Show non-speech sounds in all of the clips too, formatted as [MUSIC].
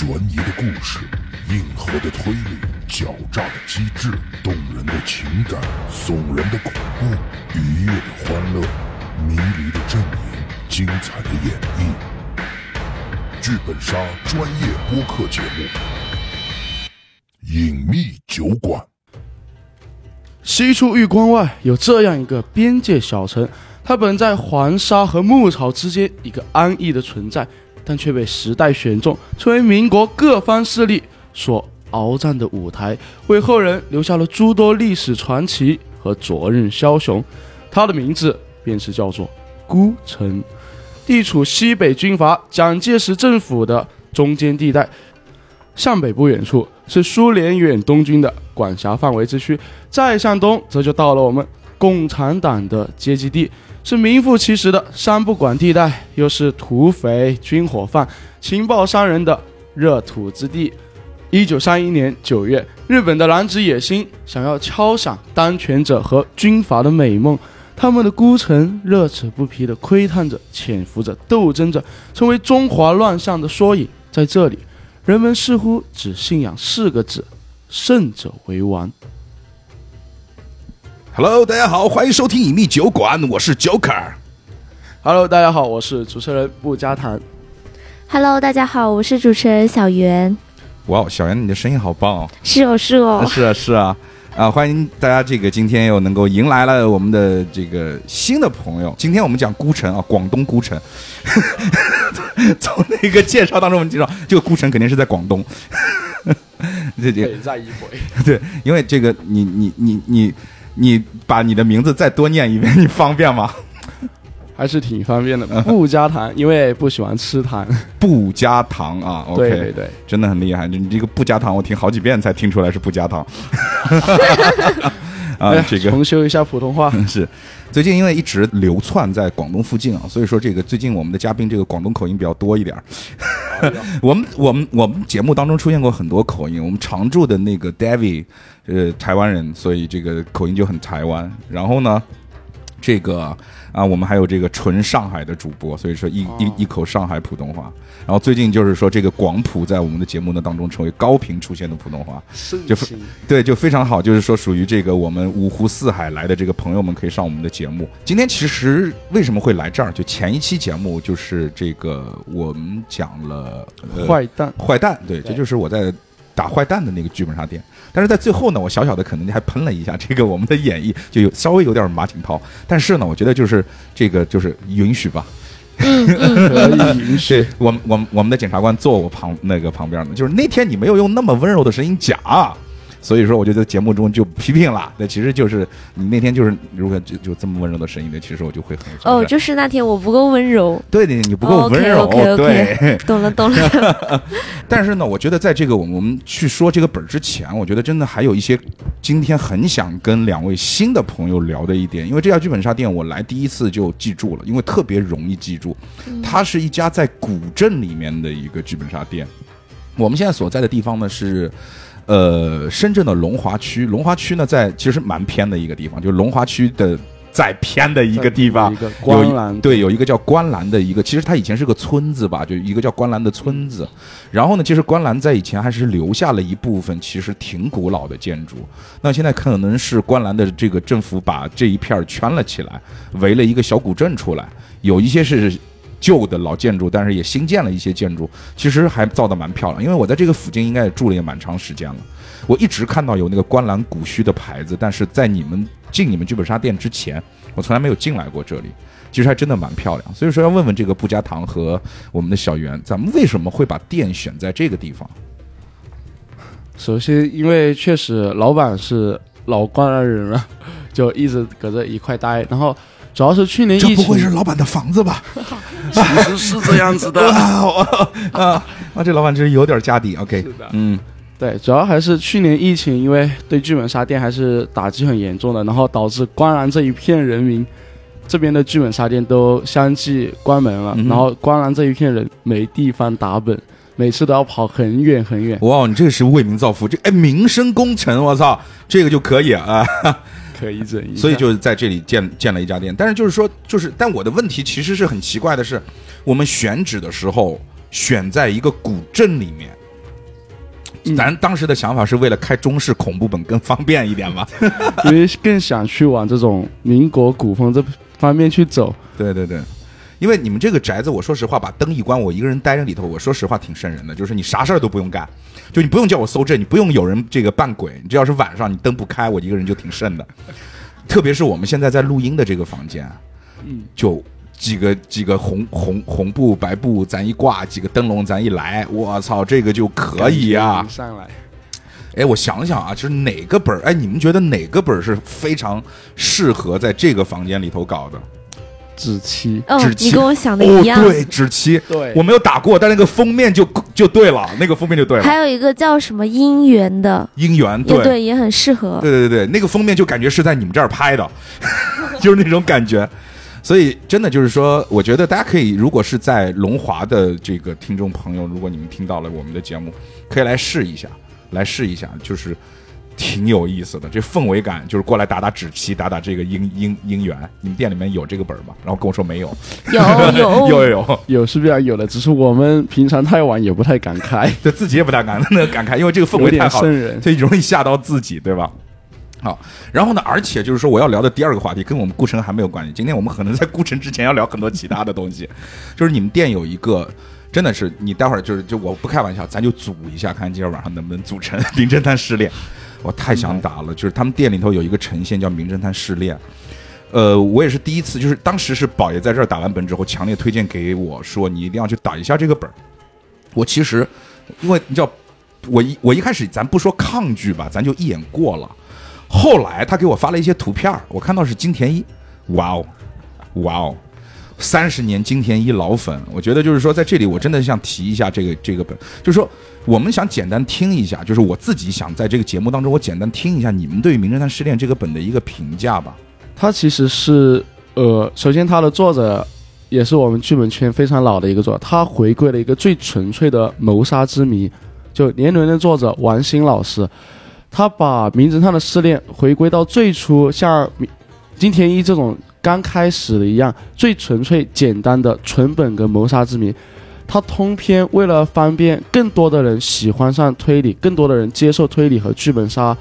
悬疑的故事，硬核的推理，狡诈的机智，动人的情感，耸人的恐怖，愉悦的欢乐，迷离的阵营，精彩的演绎。剧本杀专业播客节目，《隐秘酒馆》。西出玉关外有这样一个边界小城，它本在黄沙和牧草之间，一个安逸的存在。但却被时代选中，成为民国各方势力所鏖战的舞台，为后人留下了诸多历史传奇和昨日枭雄。他的名字便是叫做孤城，地处西北军阀蒋介石政府的中间地带，向北不远处是苏联远东军的管辖范围之区，再向东则就到了我们共产党的接济地。是名副其实的山不管地带，又是土匪、军火贩、情报商人的热土之地。一九三一年九月，日本的狼子野心想要敲响当权者和军阀的美梦，他们的孤城乐此不疲地窥探着、潜伏着、斗争着，成为中华乱象的缩影。在这里，人们似乎只信仰四个字：胜者为王。Hello，大家好，欢迎收听隐秘酒馆，我是 Joker。Hello，大家好，我是主持人不加糖。Hello，大家好，我是主持人小袁。哇，小袁，你的声音好棒哦！是哦，是哦，是啊，是啊，啊，欢迎大家，这个今天又能够迎来了我们的这个新的朋友。今天我们讲孤城啊，广东孤城。[LAUGHS] 从那个介绍当中，我们介绍这个孤城肯定是在广东。[LAUGHS] 这这再一回。[LAUGHS] 对，因为这个，你你你你。你把你的名字再多念一遍，你方便吗？[LAUGHS] 还是挺方便的，不加糖，因为不喜欢吃糖。[LAUGHS] 不加糖啊，OK，对对，真的很厉害。你这个不加糖，我听好几遍才听出来是不加糖。[LAUGHS] 啊，这个重修一下普通话是。最近因为一直流窜在广东附近啊，所以说这个最近我们的嘉宾这个广东口音比较多一点。[LAUGHS] 我们我们我们节目当中出现过很多口音，我们常驻的那个 David，呃，台湾人，所以这个口音就很台湾。然后呢，这个。啊，我们还有这个纯上海的主播，所以说一一一口上海普通话。然后最近就是说这个广普在我们的节目呢当中成为高频出现的普通话，就对，就非常好。就是说属于这个我们五湖四海来的这个朋友们可以上我们的节目。今天其实为什么会来这儿？就前一期节目就是这个我们讲了坏蛋，坏蛋，对，这就是我在打坏蛋的那个剧本杀店。但是在最后呢，我小小的可能还喷了一下这个我们的演绎，就有稍微有点马景涛。但是呢，我觉得就是这个就是允许吧，[LAUGHS] 允许。我们我们我们的检察官坐我旁那个旁边呢，就是那天你没有用那么温柔的声音讲。所以说，我就在节目中就批评了。那其实就是你那天就是如果就就这么温柔的声音的，其实我就会很哦，就是那天我不够温柔。对的，你不够温柔。对，懂了懂了。[LAUGHS] 但是呢，我觉得在这个我们我们去说这个本儿之前，我觉得真的还有一些今天很想跟两位新的朋友聊的一点，因为这家剧本杀店我来第一次就记住了，因为特别容易记住，它是一家在古镇里面的一个剧本杀店。我们现在所在的地方呢是。呃，深圳的龙华区，龙华区呢，在其实蛮偏的一个地方，就是龙华区的再偏的一个地方，观澜对，有一个叫观澜的一个，其实它以前是个村子吧，就一个叫观澜的村子。然后呢，其实观澜在以前还是留下了一部分其实挺古老的建筑。那现在可能是观澜的这个政府把这一片圈了起来，围了一个小古镇出来，有一些是。旧的老建筑，但是也新建了一些建筑，其实还造的蛮漂亮。因为我在这个附近应该也住了也蛮长时间了，我一直看到有那个观澜古墟的牌子，但是在你们进你们剧本杀店之前，我从来没有进来过这里。其实还真的蛮漂亮，所以说要问问这个布加堂和我们的小袁，咱们为什么会把店选在这个地方？首先，因为确实老板是老观澜人了，[LAUGHS] 就一直搁这一块待，然后。主要是去年疫情，这不会是老板的房子吧？[LAUGHS] 其实是这样子的 [LAUGHS] 啊啊！这老板真是有点家底。OK，是的，嗯，对，主要还是去年疫情，因为对剧本杀店还是打击很严重的，然后导致观澜这一片人民这边的剧本杀店都相继关门了，然后观澜这一片人没地方打本，每次都要跑很远很远。哇，你这个是为民造福，这哎民生工程，我操，这个就可以啊。可以整一，所以就是在这里建建了一家店。但是就是说，就是但我的问题其实是很奇怪的是，我们选址的时候选在一个古镇里面，咱当时的想法是为了开中式恐怖本更方便一点嘛。[LAUGHS] 因为更想去往这种民国古风这方面去走。对对对，因为你们这个宅子，我说实话，把灯一关，我一个人待在里头，我说实话挺瘆人的。就是你啥事儿都不用干，就你不用叫我搜证，你不用有人这个扮鬼，你只要是晚上你灯不开，我一个人就挺瘆的。特别是我们现在在录音的这个房间，嗯，就几个几个红红红布白布，咱一挂，几个灯笼咱一来，我操，这个就可以啊！上来。哎，我想想啊，就是哪个本儿？哎，你们觉得哪个本儿是非常适合在这个房间里头搞的？纸漆，哦纸，漆你跟我想的哦一，样。对，纸漆，对我没有打过，但那个封面就就对了，那个封面就对了。还有一个叫什么姻缘的，姻缘，对对，也很适合。对对对，那个封面就感觉是在你们这儿拍的，[LAUGHS] 就是那种感觉。所以真的就是说，我觉得大家可以，如果是在龙华的这个听众朋友，如果你们听到了我们的节目，可以来试一下，来试一下，就是挺有意思的。这氛围感就是过来打打纸旗，打打这个姻姻姻缘。你们店里面有这个本儿吗？然后跟我说没有，有有有有 [LAUGHS] 有，有是必然有的，只是我们平常太晚也不太敢开，[LAUGHS] 对自己也不太敢那敢开，因为这个氛围太好。人。所以容易吓到自己，对吧？好，然后呢，而且就是说，我要聊的第二个话题跟我们顾城还没有关系。今天我们可能在顾城之前要聊很多其他的东西，就是你们店有一个，真的是你待会儿就是就我不开玩笑，咱就组一下，看今天晚上能不能组成《名侦探试炼》。我太想打了，就是他们店里头有一个呈现叫《名侦探试炼》。呃，我也是第一次，就是当时是宝爷在这儿打完本之后，强烈推荐给我说，你一定要去打一下这个本儿。我其实，因为你知道，我一我一开始咱不说抗拒吧，咱就一眼过了。后来他给我发了一些图片儿，我看到是金田一，哇哦，哇哦，三十年金田一老粉，我觉得就是说在这里我真的想提一下这个这个本，就是说我们想简单听一下，就是我自己想在这个节目当中我简单听一下你们对于《名侦探失恋》这个本的一个评价吧。它其实是呃，首先它的作者也是我们剧本圈非常老的一个作者，他回归了一个最纯粹的谋杀之谜。就年轮的作者王鑫老师，他把《名侦探的试炼》回归到最初像金田一这种刚开始的一样，最纯粹简单的纯本跟谋杀之谜。他通篇为了方便更多的人喜欢上推理，更多的人接受推理和剧本杀，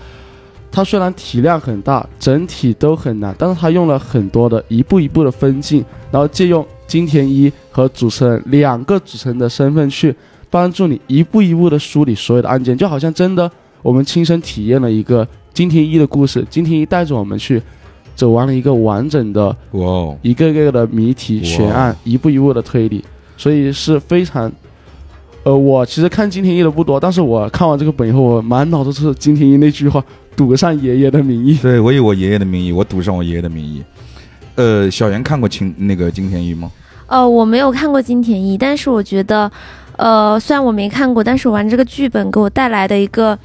它虽然体量很大，整体都很难，但是它用了很多的一步一步的分镜，然后借用金田一和主持人两个主持人的身份去帮助你一步一步的梳理所有的案件，就好像真的我们亲身体验了一个金田一的故事，金田一带着我们去走完了一个完整的哇哦，一个个的谜题悬案，一步一步的推理，所以是非常。呃，我其实看金田一的不多，但是我看完这个本以后，我满脑子是金田一那句话：“赌上爷爷的名义。对我以我爷爷的名义，我赌上我爷爷的名义。呃，小袁看过金那个金田一吗？呃，我没有看过金田一，但是我觉得，呃，虽然我没看过，但是我玩这个剧本给我带来的一个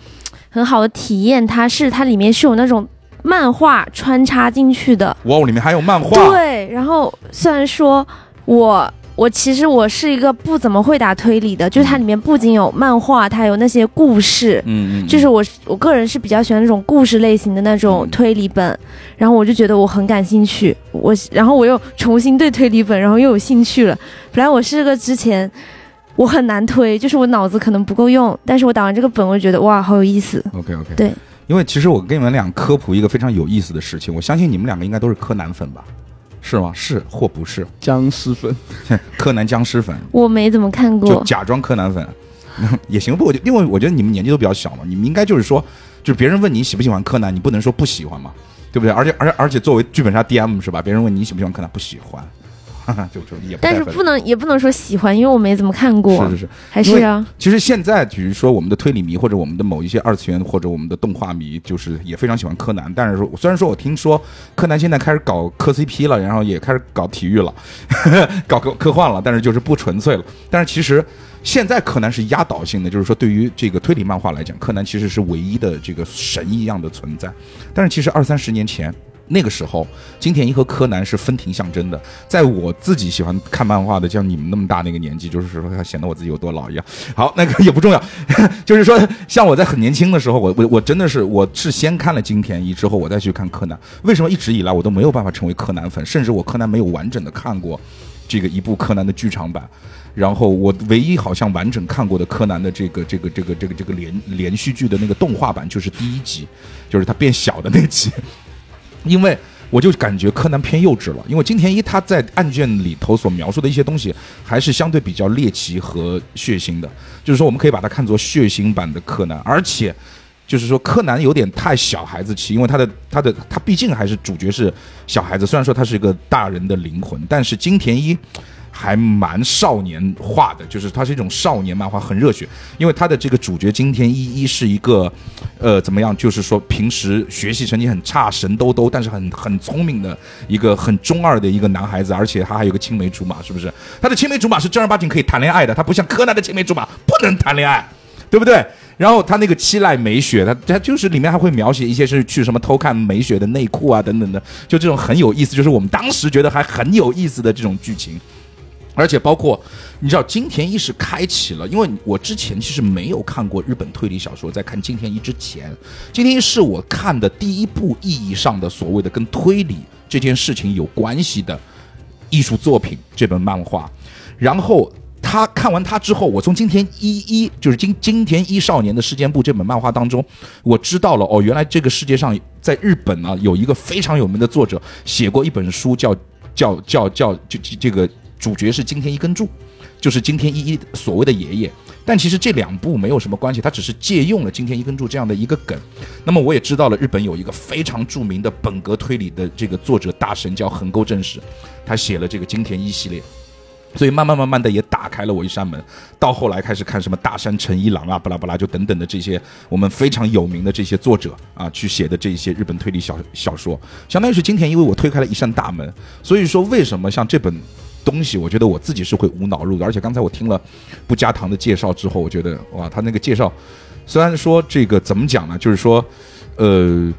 很好的体验，它是它里面是有那种漫画穿插进去的，哇，里面还有漫画。对。然后虽然说我我其实我是一个不怎么会打推理的，就是它里面不仅有漫画，它有那些故事，嗯嗯，嗯就是我我个人是比较喜欢那种故事类型的那种嗯推理本，然后我就觉得我很感兴趣，我然后我又重新对推理本，然后又有兴趣了。本来我是个之前我很难推，就是我脑子可能不够用，但是我打完这个本，我就觉得哇，好有意思。OK OK，对，因为其实我跟你们俩科普一个非常有意思的事情，我相信你们两个应该都是柯南粉吧？是吗？是或不是？”僵尸粉，[LAUGHS] 柯南僵尸粉，我没怎么看过，就假装柯南粉 [LAUGHS] 也行。不，我就因为我觉得你们年纪都比较小嘛，你们应该就是说，就是别人问你喜不喜欢柯南，你不能说不喜欢嘛，对不对？而且而且而且作为剧本杀 DM 是吧？别人问你喜不喜欢柯南，不喜欢，[LAUGHS] 就就也不但是不能也不能说喜欢，因为我没怎么看过，是是是。还是啊，其实现在，比如说我们的推理迷，或者我们的某一些二次元，或者我们的动画迷，就是也非常喜欢柯南。但是说，虽然说我听说柯南现在开始搞磕 CP 了，然后也开始搞体育了，呵 [LAUGHS] 呵搞科科幻了，但是就是不纯粹了。但是其实现在柯南是压倒性的，就是说对于这个推理漫画来讲，柯南其实是唯一的这个神一样的存在。但是其实二三十年前。那个时候，金田一和柯南是分庭象征的。在我自己喜欢看漫画的，像你们那么大那个年纪，就是说显得我自己有多老一样。好，那个也不重要，[LAUGHS] 就是说，像我在很年轻的时候，我我我真的是我是先看了金田一之后，我再去看柯南。为什么一直以来我都没有办法成为柯南粉，甚至我柯南没有完整的看过这个一部柯南的剧场版。然后我唯一好像完整看过的柯南的这个这个这个这个这个连连续剧的那个动画版，就是第一集，就是他变小的那集。因为我就感觉柯南偏幼稚了，因为金田一他在案卷里头所描述的一些东西，还是相对比较猎奇和血腥的。就是说，我们可以把它看作血腥版的柯南，而且就是说，柯南有点太小孩子气，因为他的他的他毕竟还是主角是小孩子，虽然说他是一个大人的灵魂，但是金田一。还蛮少年化的，就是它是一种少年漫画，很热血。因为它的这个主角今天一一是一个，呃，怎么样？就是说平时学习成绩很差，神兜兜，但是很很聪明的一个很中二的一个男孩子，而且他还有个青梅竹马，是不是？他的青梅竹马是正儿八经可以谈恋爱的，他不像柯南的青梅竹马不能谈恋爱，对不对？然后他那个七濑美雪，他他就是里面还会描写一些是去什么偷看美雪的内裤啊等等的，就这种很有意思，就是我们当时觉得还很有意思的这种剧情。而且包括，你知道金田一是开启了，因为我之前其实没有看过日本推理小说，在看金田一之前，金田一是我看的第一部意义上的所谓的跟推理这件事情有关系的艺术作品这本漫画。然后他看完他之后，我从金田一一就是金金田一少年的事件簿这本漫画当中，我知道了哦，原来这个世界上在日本呢有一个非常有名的作者写过一本书，叫叫叫叫就这个。主角是金田一根柱，就是金田一一所谓的爷爷。但其实这两部没有什么关系，他只是借用了金田一根柱这样的一个梗。那么我也知道了，日本有一个非常著名的本格推理的这个作者大神叫横沟正史，他写了这个金田一系列，所以慢慢慢慢的也打开了我一扇门。到后来开始看什么大山诚一郎啊，巴拉巴拉就等等的这些我们非常有名的这些作者啊，去写的这些日本推理小小说，相当于是金田一为我推开了一扇大门。所以说，为什么像这本？东西，我觉得我自己是会无脑入的，而且刚才我听了不加糖的介绍之后，我觉得哇，他那个介绍虽然说这个怎么讲呢，就是说，呃，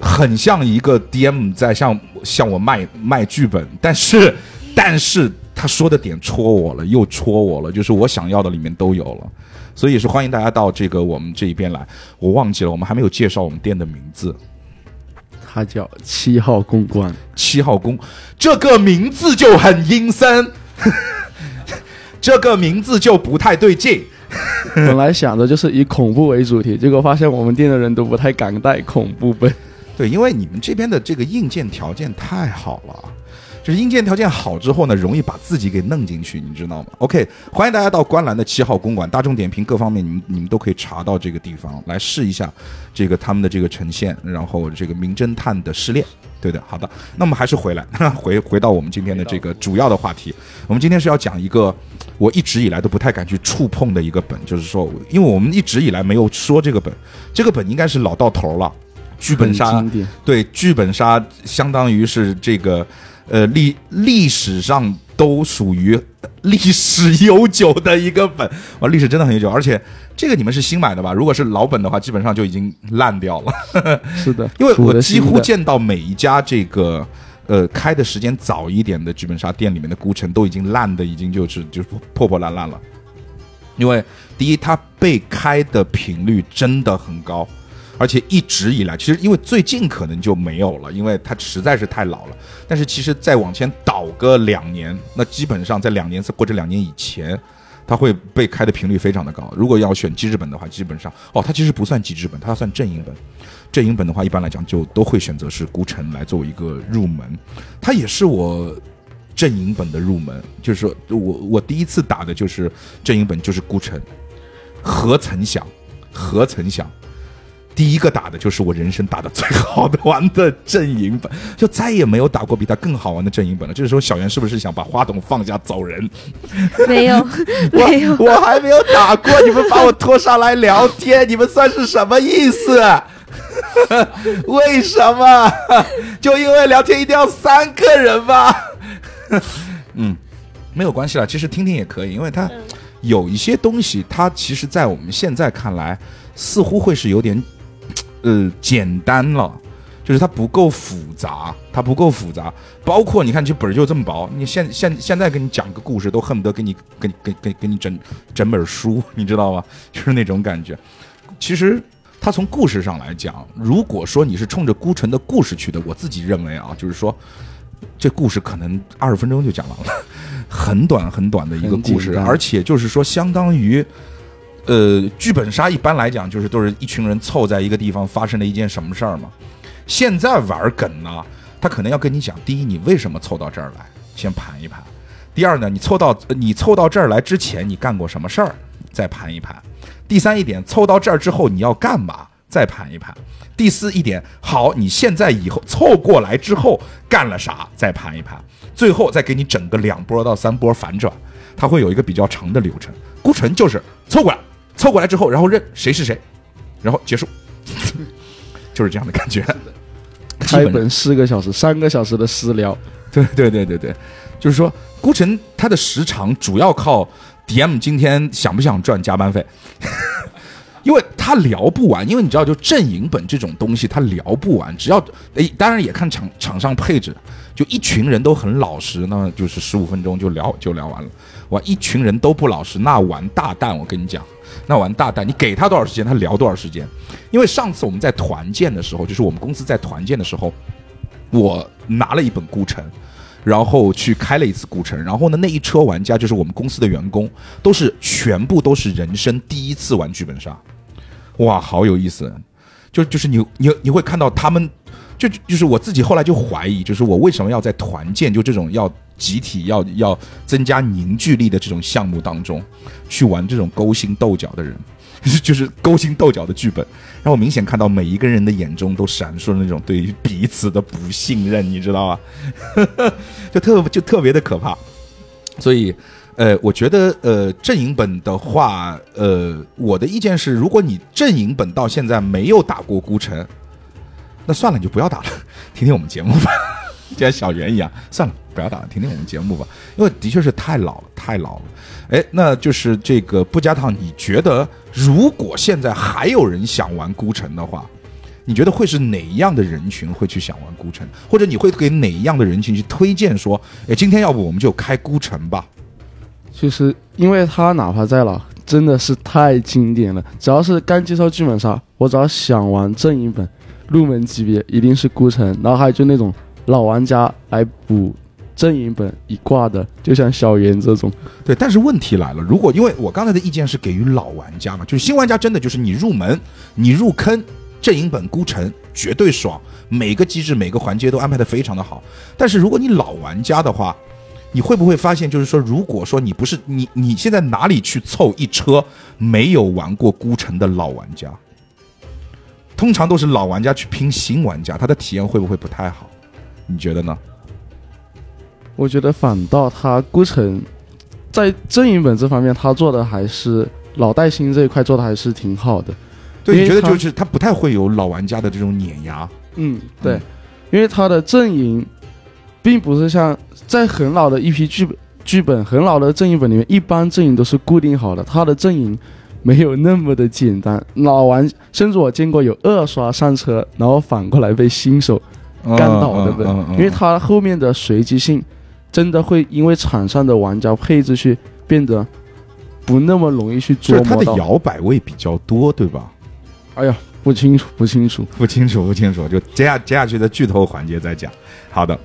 很像一个 DM 在向向我卖卖剧本，但是但是他说的点戳我了，又戳我了，就是我想要的里面都有了，所以是欢迎大家到这个我们这一边来。我忘记了，我们还没有介绍我们店的名字。他叫七号公关，七号公这个名字就很阴森，[LAUGHS] 这个名字就不太对劲。本来想着就是以恐怖为主题，结果发现我们店的人都不太敢带恐怖本。对，因为你们这边的这个硬件条件太好了。就是硬件条件好之后呢，容易把自己给弄进去，你知道吗？OK，欢迎大家到观澜的七号公馆，大众点评各方面，你们你们都可以查到这个地方来试一下，这个他们的这个呈现，然后这个名侦探的失恋，对的，好的。那么还是回来，[LAUGHS] 回回到我们今天的这个主要的话题，我们今天是要讲一个我一直以来都不太敢去触碰的一个本，就是说，因为我们一直以来没有说这个本，这个本应该是老到头了，剧本杀，对，剧本杀相当于是这个。呃，历历史上都属于历史悠久的一个本，哇，历史真的很悠久，而且这个你们是新买的吧？如果是老本的话，基本上就已经烂掉了。[LAUGHS] 是的，[LAUGHS] 因为我几乎见到每一家这个呃开的时间早一点的剧本杀店里面的孤城都已经烂的已经就是就是破破烂烂了。因为第一，它被开的频率真的很高。而且一直以来，其实因为最近可能就没有了，因为它实在是太老了。但是其实再往前倒个两年，那基本上在两年或者两年以前，它会被开的频率非常的高。如果要选机制本的话，基本上哦，它其实不算机制本，它算阵营本。阵营本的话，一般来讲就都会选择是孤城来作为一个入门。它也是我阵营本的入门，就是说我我第一次打的就是阵营本，就是孤城。何曾想，何曾想。第一个打的就是我人生打的最好的玩的阵营本，就再也没有打过比他更好玩的阵营本了。这个时候，小袁是不是想把花筒放下走人？[LAUGHS] 没有，[LAUGHS] 没有，我还没有打过，你们把我拖上来聊天，你们算是什么意思？[LAUGHS] 为什么？就因为聊天一定要三个人吗？嗯，没有关系了，其实听听也可以，因为它有一些东西，它其实，在我们现在看来，似乎会是有点。呃，简单了，就是它不够复杂，它不够复杂。包括你看，这本就这么薄，你现现现在给你讲个故事，都恨不得给你给给给给你整整本书，你知道吗？[LAUGHS] 就是那种感觉。其实它从故事上来讲，如果说你是冲着孤城的故事去的，我自己认为啊，就是说这故事可能二十分钟就讲完了。[LAUGHS] 很短很短的一个故事，而且就是说相当于。呃，剧本杀一般来讲就是都是一群人凑在一个地方发生了一件什么事儿嘛。现在玩梗呢，他可能要跟你讲：第一，你为什么凑到这儿来，先盘一盘；第二呢，你凑到你凑到这儿来之前，你干过什么事儿，再盘一盘；第三一点，凑到这儿之后你要干嘛，再盘一盘；第四一点，好，你现在以后凑过来之后干了啥，再盘一盘；最后再给你整个两波到三波反转，它会有一个比较长的流程。孤城就是凑过来，凑过来之后，然后认谁是谁，然后结束，[LAUGHS] 就是这样的感觉。基本开本四个小时，三个小时的私聊，对对对对对，就是说孤城它的时长主要靠 DM 今天想不想赚加班费，[LAUGHS] 因为他聊不完，因为你知道，就阵营本这种东西，他聊不完。只要诶，当然也看场场上配置，就一群人都很老实，那就是十五分钟就聊就聊完了。哇，一群人都不老实，那完大蛋，我跟你讲，那完大蛋，你给他多少时间，他聊多少时间。因为上次我们在团建的时候，就是我们公司在团建的时候，我拿了一本孤城。然后去开了一次孤城，然后呢，那一车玩家就是我们公司的员工，都是全部都是人生第一次玩剧本杀，哇，好有意思！就就是你你你会看到他们，就就是我自己后来就怀疑，就是我为什么要在团建就这种要集体要要增加凝聚力的这种项目当中，去玩这种勾心斗角的人，[LAUGHS] 就是勾心斗角的剧本，让我明显看到每一个人的眼中都闪烁那种对于彼此的不信任，你知道吧？[LAUGHS] 就特就特别的可怕，所以，呃，我觉得，呃，阵营本的话，呃，我的意见是，如果你阵营本到现在没有打过孤城，那算了，你就不要打了，听听我们节目吧，就像小袁一样，算了，不要打了，听听我们节目吧，因为的确是太老了，太老了。哎，那就是这个不加烫，你觉得如果现在还有人想玩孤城的话？你觉得会是哪样的人群会去想玩孤城，或者你会给哪样的人群去推荐说，哎，今天要不我们就开孤城吧？就是因为他哪怕再老，真的是太经典了。只要是刚接触剧本杀，我只要想玩正一本，入门级别一定是孤城。然后还有就那种老玩家来补阵营本一挂的，就像小圆这种。对，但是问题来了，如果因为我刚才的意见是给予老玩家嘛，就是新玩家真的就是你入门，你入坑。阵营本孤城绝对爽，每个机制每个环节都安排的非常的好。但是如果你老玩家的话，你会不会发现，就是说，如果说你不是你，你现在哪里去凑一车没有玩过孤城的老玩家？通常都是老玩家去拼新玩家，他的体验会不会不太好？你觉得呢？我觉得反倒他孤城在阵营本这方面，他做的还是老带新这一块做的还是挺好的。对，你觉得就是他不太会有老玩家的这种碾压？嗯，对嗯，因为他的阵营并不是像在很老的一批剧本剧本很老的阵营本里面，一般阵营都是固定好的，他的阵营没有那么的简单。老玩甚至我见过有二刷上车，然后反过来被新手干倒的本，嗯嗯嗯因为他后面的随机性真的会因为场上的玩家配置去变得不那么容易去就是它的。摇摆位比较多，对吧？哎呀，不清楚，不清楚。不清楚，不清楚，就接下接下去的剧透环节再讲。好的，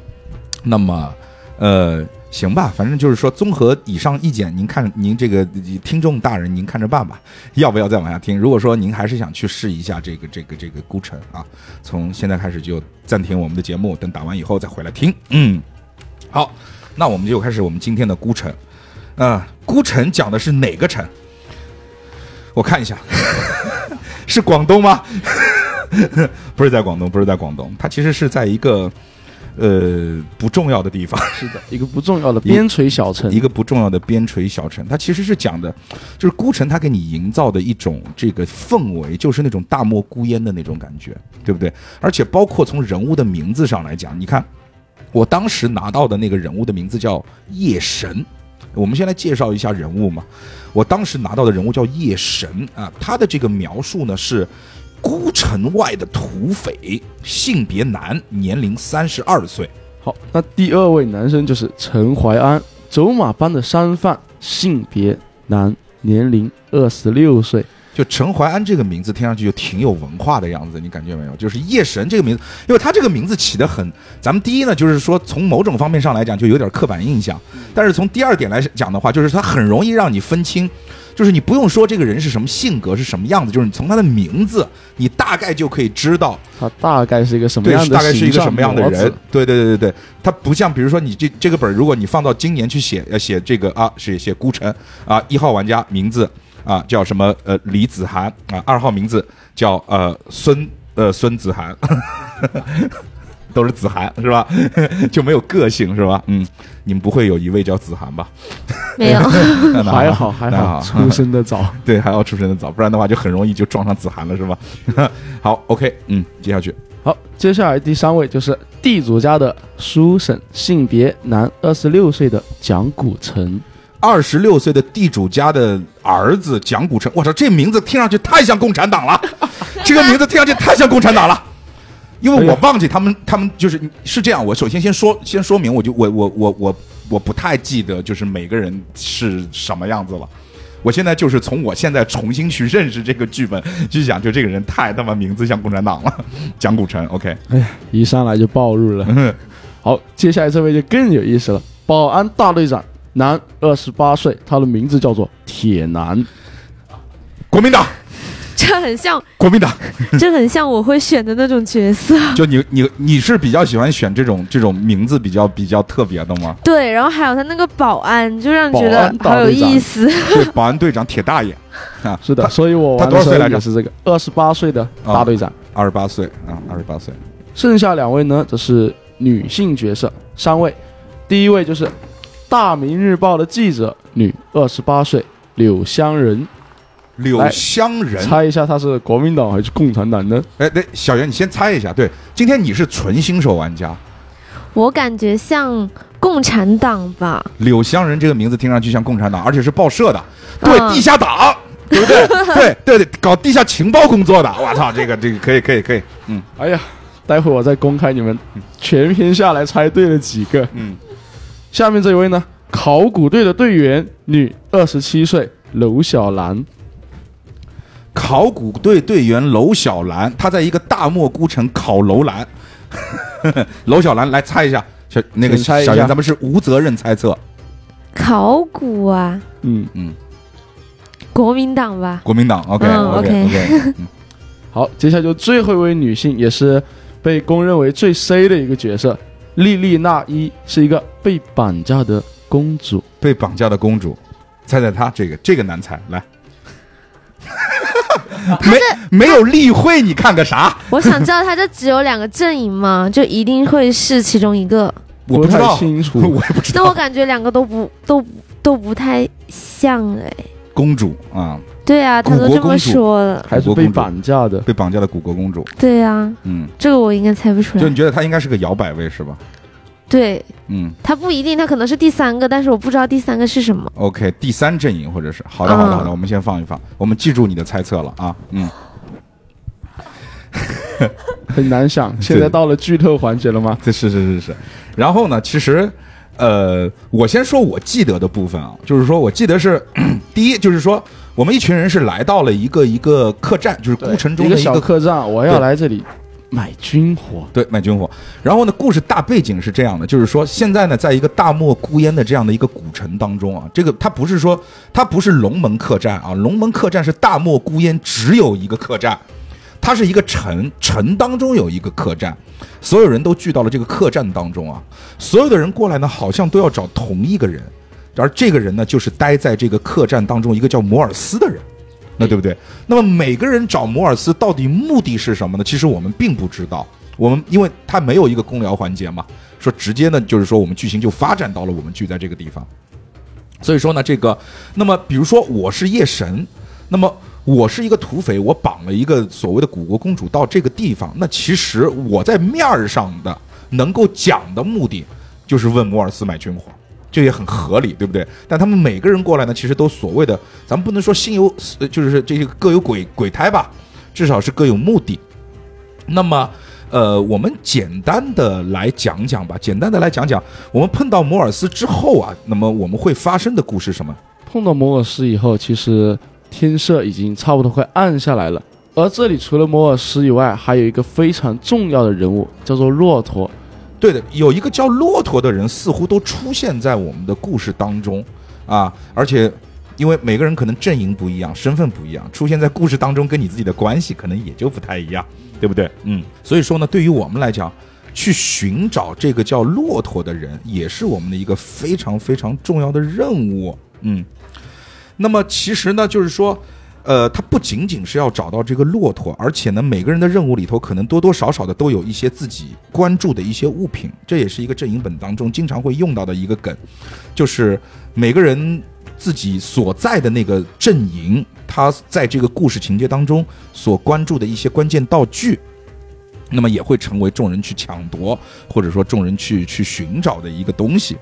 那么呃，行吧，反正就是说，综合以上意见，您看您这个听众大人，您看着办吧，要不要再往下听？如果说您还是想去试一下这个这个这个孤城啊，从现在开始就暂停我们的节目，等打完以后再回来听。嗯，好，那我们就开始我们今天的孤城。啊、孤城讲的是哪个城？我看一下，[LAUGHS] 是广东吗？[LAUGHS] 不是在广东，不是在广东，它其实是在一个呃不重要的地方，[LAUGHS] 是的，一个不重要的边陲小城，一个不重要的边陲小城。它其实是讲的，就是孤城，它给你营造的一种这个氛围，就是那种大漠孤烟的那种感觉，对不对？而且包括从人物的名字上来讲，你看我当时拿到的那个人物的名字叫夜神。我们先来介绍一下人物嘛。我当时拿到的人物叫夜神啊，他的这个描述呢是孤城外的土匪，性别男，年龄三十二岁。好，那第二位男生就是陈怀安，走马帮的商贩，性别男，年龄二十六岁。就陈怀安这个名字听上去就挺有文化的样子，你感觉没有？就是夜神这个名字，因为他这个名字起得很，咱们第一呢，就是说从某种方面上来讲就有点刻板印象，但是从第二点来讲的话，就是他很容易让你分清。就是你不用说这个人是什么性格是什么样子，就是你从他的名字，你大概就可以知道他大概是一个什么，样的大概是一个什么样的人？对对对对对，他不像比如说你这这个本儿，如果你放到今年去写，呃，写这个啊，写写孤城啊，一号玩家名字啊叫什么呃李子涵啊，二号名字叫呃孙呃孙子涵。[LAUGHS] 都是子涵是吧？[LAUGHS] 就没有个性是吧？嗯，你们不会有一位叫子涵吧？没有，[LAUGHS] 还好还好，出生的早。[LAUGHS] 对，还要出生的早，不然的话就很容易就撞上子涵了，是吧？好，OK，嗯，接下去，好，接下来第三位就是地主家的书生，性别男，二十六岁的蒋古城。二十六岁的地主家的儿子蒋古城，我操，这名字听上去太像共产党了，这个名字听上去太像共产党了。因为我忘记他们，他们就是是这样。我首先先说，先说明，我就我我我我我不太记得，就是每个人是什么样子了。我现在就是从我现在重新去认识这个剧本，去想，就这个人太他妈名字像共产党了，[LAUGHS] 蒋古城。OK，哎呀，一上来就暴露了。好，接下来这位就更有意思了，保安大队长，男，二十八岁，他的名字叫做铁男。国民党，这很像，[LAUGHS] 国民党。[LAUGHS] 这很像我会选的那种角色。[LAUGHS] 就你你你是比较喜欢选这种这种名字比较比较特别的吗？对，然后还有他那个保安，就让你觉得好有意思。对，保安队长铁大爷啊，是的，所以我他多少岁来着是这个二十八岁的大队长。二十八岁啊，二十八岁。剩下两位呢，则是女性角色，三位。第一位就是《大明日报》的记者，女，二十八岁，柳湘人。柳湘人，猜一下，他是国民党还是共产党呢？哎，对，小袁，你先猜一下。对，今天你是纯新手玩家，我感觉像共产党吧。柳湘人这个名字听上去像共产党，而且是报社的，对，嗯地下党，对不对？[LAUGHS] 对对对，搞地下情报工作的。我操，这个这个可以可以可以，嗯哎呀，待会我再公开你们全篇下来猜对了几个。嗯，下面这一位呢，考古队的队员，女，二十七岁，娄小兰。考古队队员娄小兰，她在一个大漠孤城考楼兰。[LAUGHS] 娄小兰，来猜一下，小那个请猜一下小袁，咱们是无责任猜测，考古啊，嗯嗯，国民党吧。国民党。OK 嗯 OK [LAUGHS] OK，好，接下来就最后一位女性，也是被公认为最 C 的一个角色，莉莉娜伊是一个被绑架的公主。被绑架的公主，猜猜她这个这个难猜，来。[LAUGHS] [LAUGHS] 没没有例会，你看个啥？我想知道他这只有两个阵营吗？[LAUGHS] 就一定会是其中一个？我不知道，清楚 [LAUGHS] 我也不知道。那我感觉两个都不都都不太像哎。公主啊，对啊，他都这么说了。还是被绑架的。被绑架的古国公主，对啊，嗯，这个我应该猜不出来。就你觉得她应该是个摇摆位是吧？对嗯他不一定，他可能是第三个，但是我不知道第三个是什么。，OK，第三阵营或者是好的好的嗯好的，我们先放一放，我们记住你的猜测了啊，嗯，很难想，现在到了剧透环节了吗？这 [LAUGHS] 是是是是。然后呢，其实呃，我先说我记得的部分啊，就是说我记得是 [CLEARS THROAT] 第一，就是说我们一群人是来到了一个一个客栈，就是孤城中一个小的一个客栈，我要来这里买军火。对，卖军火。然后呢，故事大背景是这样的，就是说现在呢，在一个大漠孤烟的这样的一个古城当中啊，这个它不是说它不是龙门客栈啊，龙门客栈是大漠孤烟只有一个客栈，它是一个城，城当中有一个客栈，所有人都聚到了这个客栈当中啊，所有的人过来呢，好像都要找同一个人，而这个人呢，就是待在这个客栈当中一个叫摩尔斯的人。那对不对？那么每个人找摩尔斯到底目的是什么呢？其实我们并不知道。我们因为他没有一个公聊环节嘛，说直接呢就是说我们剧情就发展到了我们聚在这个地方。所以说呢，这个那么比如说我是夜神，那么我是一个土匪，我绑了一个所谓的古国公主到这个地方，那其实我在面儿上的能够讲的目的就是问摩尔斯买军火。这也很合理，对不对？但他们每个人过来呢，其实都所谓的，咱们不能说心有，就是这些各有鬼鬼胎吧，至少是各有目的。那么，呃，我们简单的来讲讲吧，简单的来讲讲，我们碰到摩尔斯之后啊，那么我们会发生的故事什么？碰到摩尔斯以后，其实天色已经差不多快暗下来了。而这里除了摩尔斯以外，还有一个非常重要的人物，叫做骆驼。对的，有一个叫骆驼的人，似乎都出现在我们的故事当中啊，而且因为每个人可能阵营不一样，身份不一样，出现在故事当中跟你自己的关系可能也就不太一样，对不对？嗯，所以说呢，对于我们来讲，去寻找这个叫骆驼的人，也是我们的一个非常非常重要的任务。嗯，那么其实呢，就是说。呃，他不仅仅是要找到这个骆驼，而且呢，每个人的任务里头可能多多少少的都有一些自己关注的一些物品，这也是一个阵营本当中经常会用到的一个梗，就是每个人自己所在的那个阵营，他在这个故事情节当中所关注的一些关键道具。那么也会成为众人去抢夺，或者说众人去去寻找的一个东西。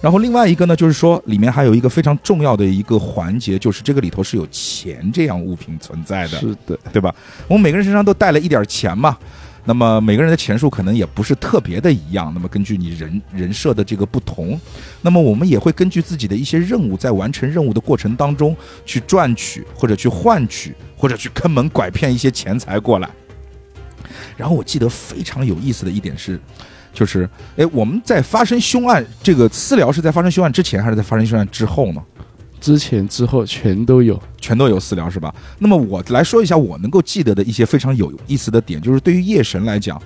然后另外一个呢，就是说里面还有一个非常重要的一个环节，就是这个里头是有钱这样物品存在的，是的，对吧？我们每个人身上都带了一点钱嘛。那么每个人的钱数可能也不是特别的一样。那么根据你人人设的这个不同，那么我们也会根据自己的一些任务，在完成任务的过程当中去赚取，或者去换取，或者去坑蒙拐骗一些钱财过来。然后我记得非常有意思的一点是，就是哎，我们在发生凶案，这个私聊是在发生凶案之前还是在发生凶案之后呢？之前之后全都有，全都有私聊是吧？那么我来说一下我能够记得的一些非常有意思的点，就是对于夜神来讲，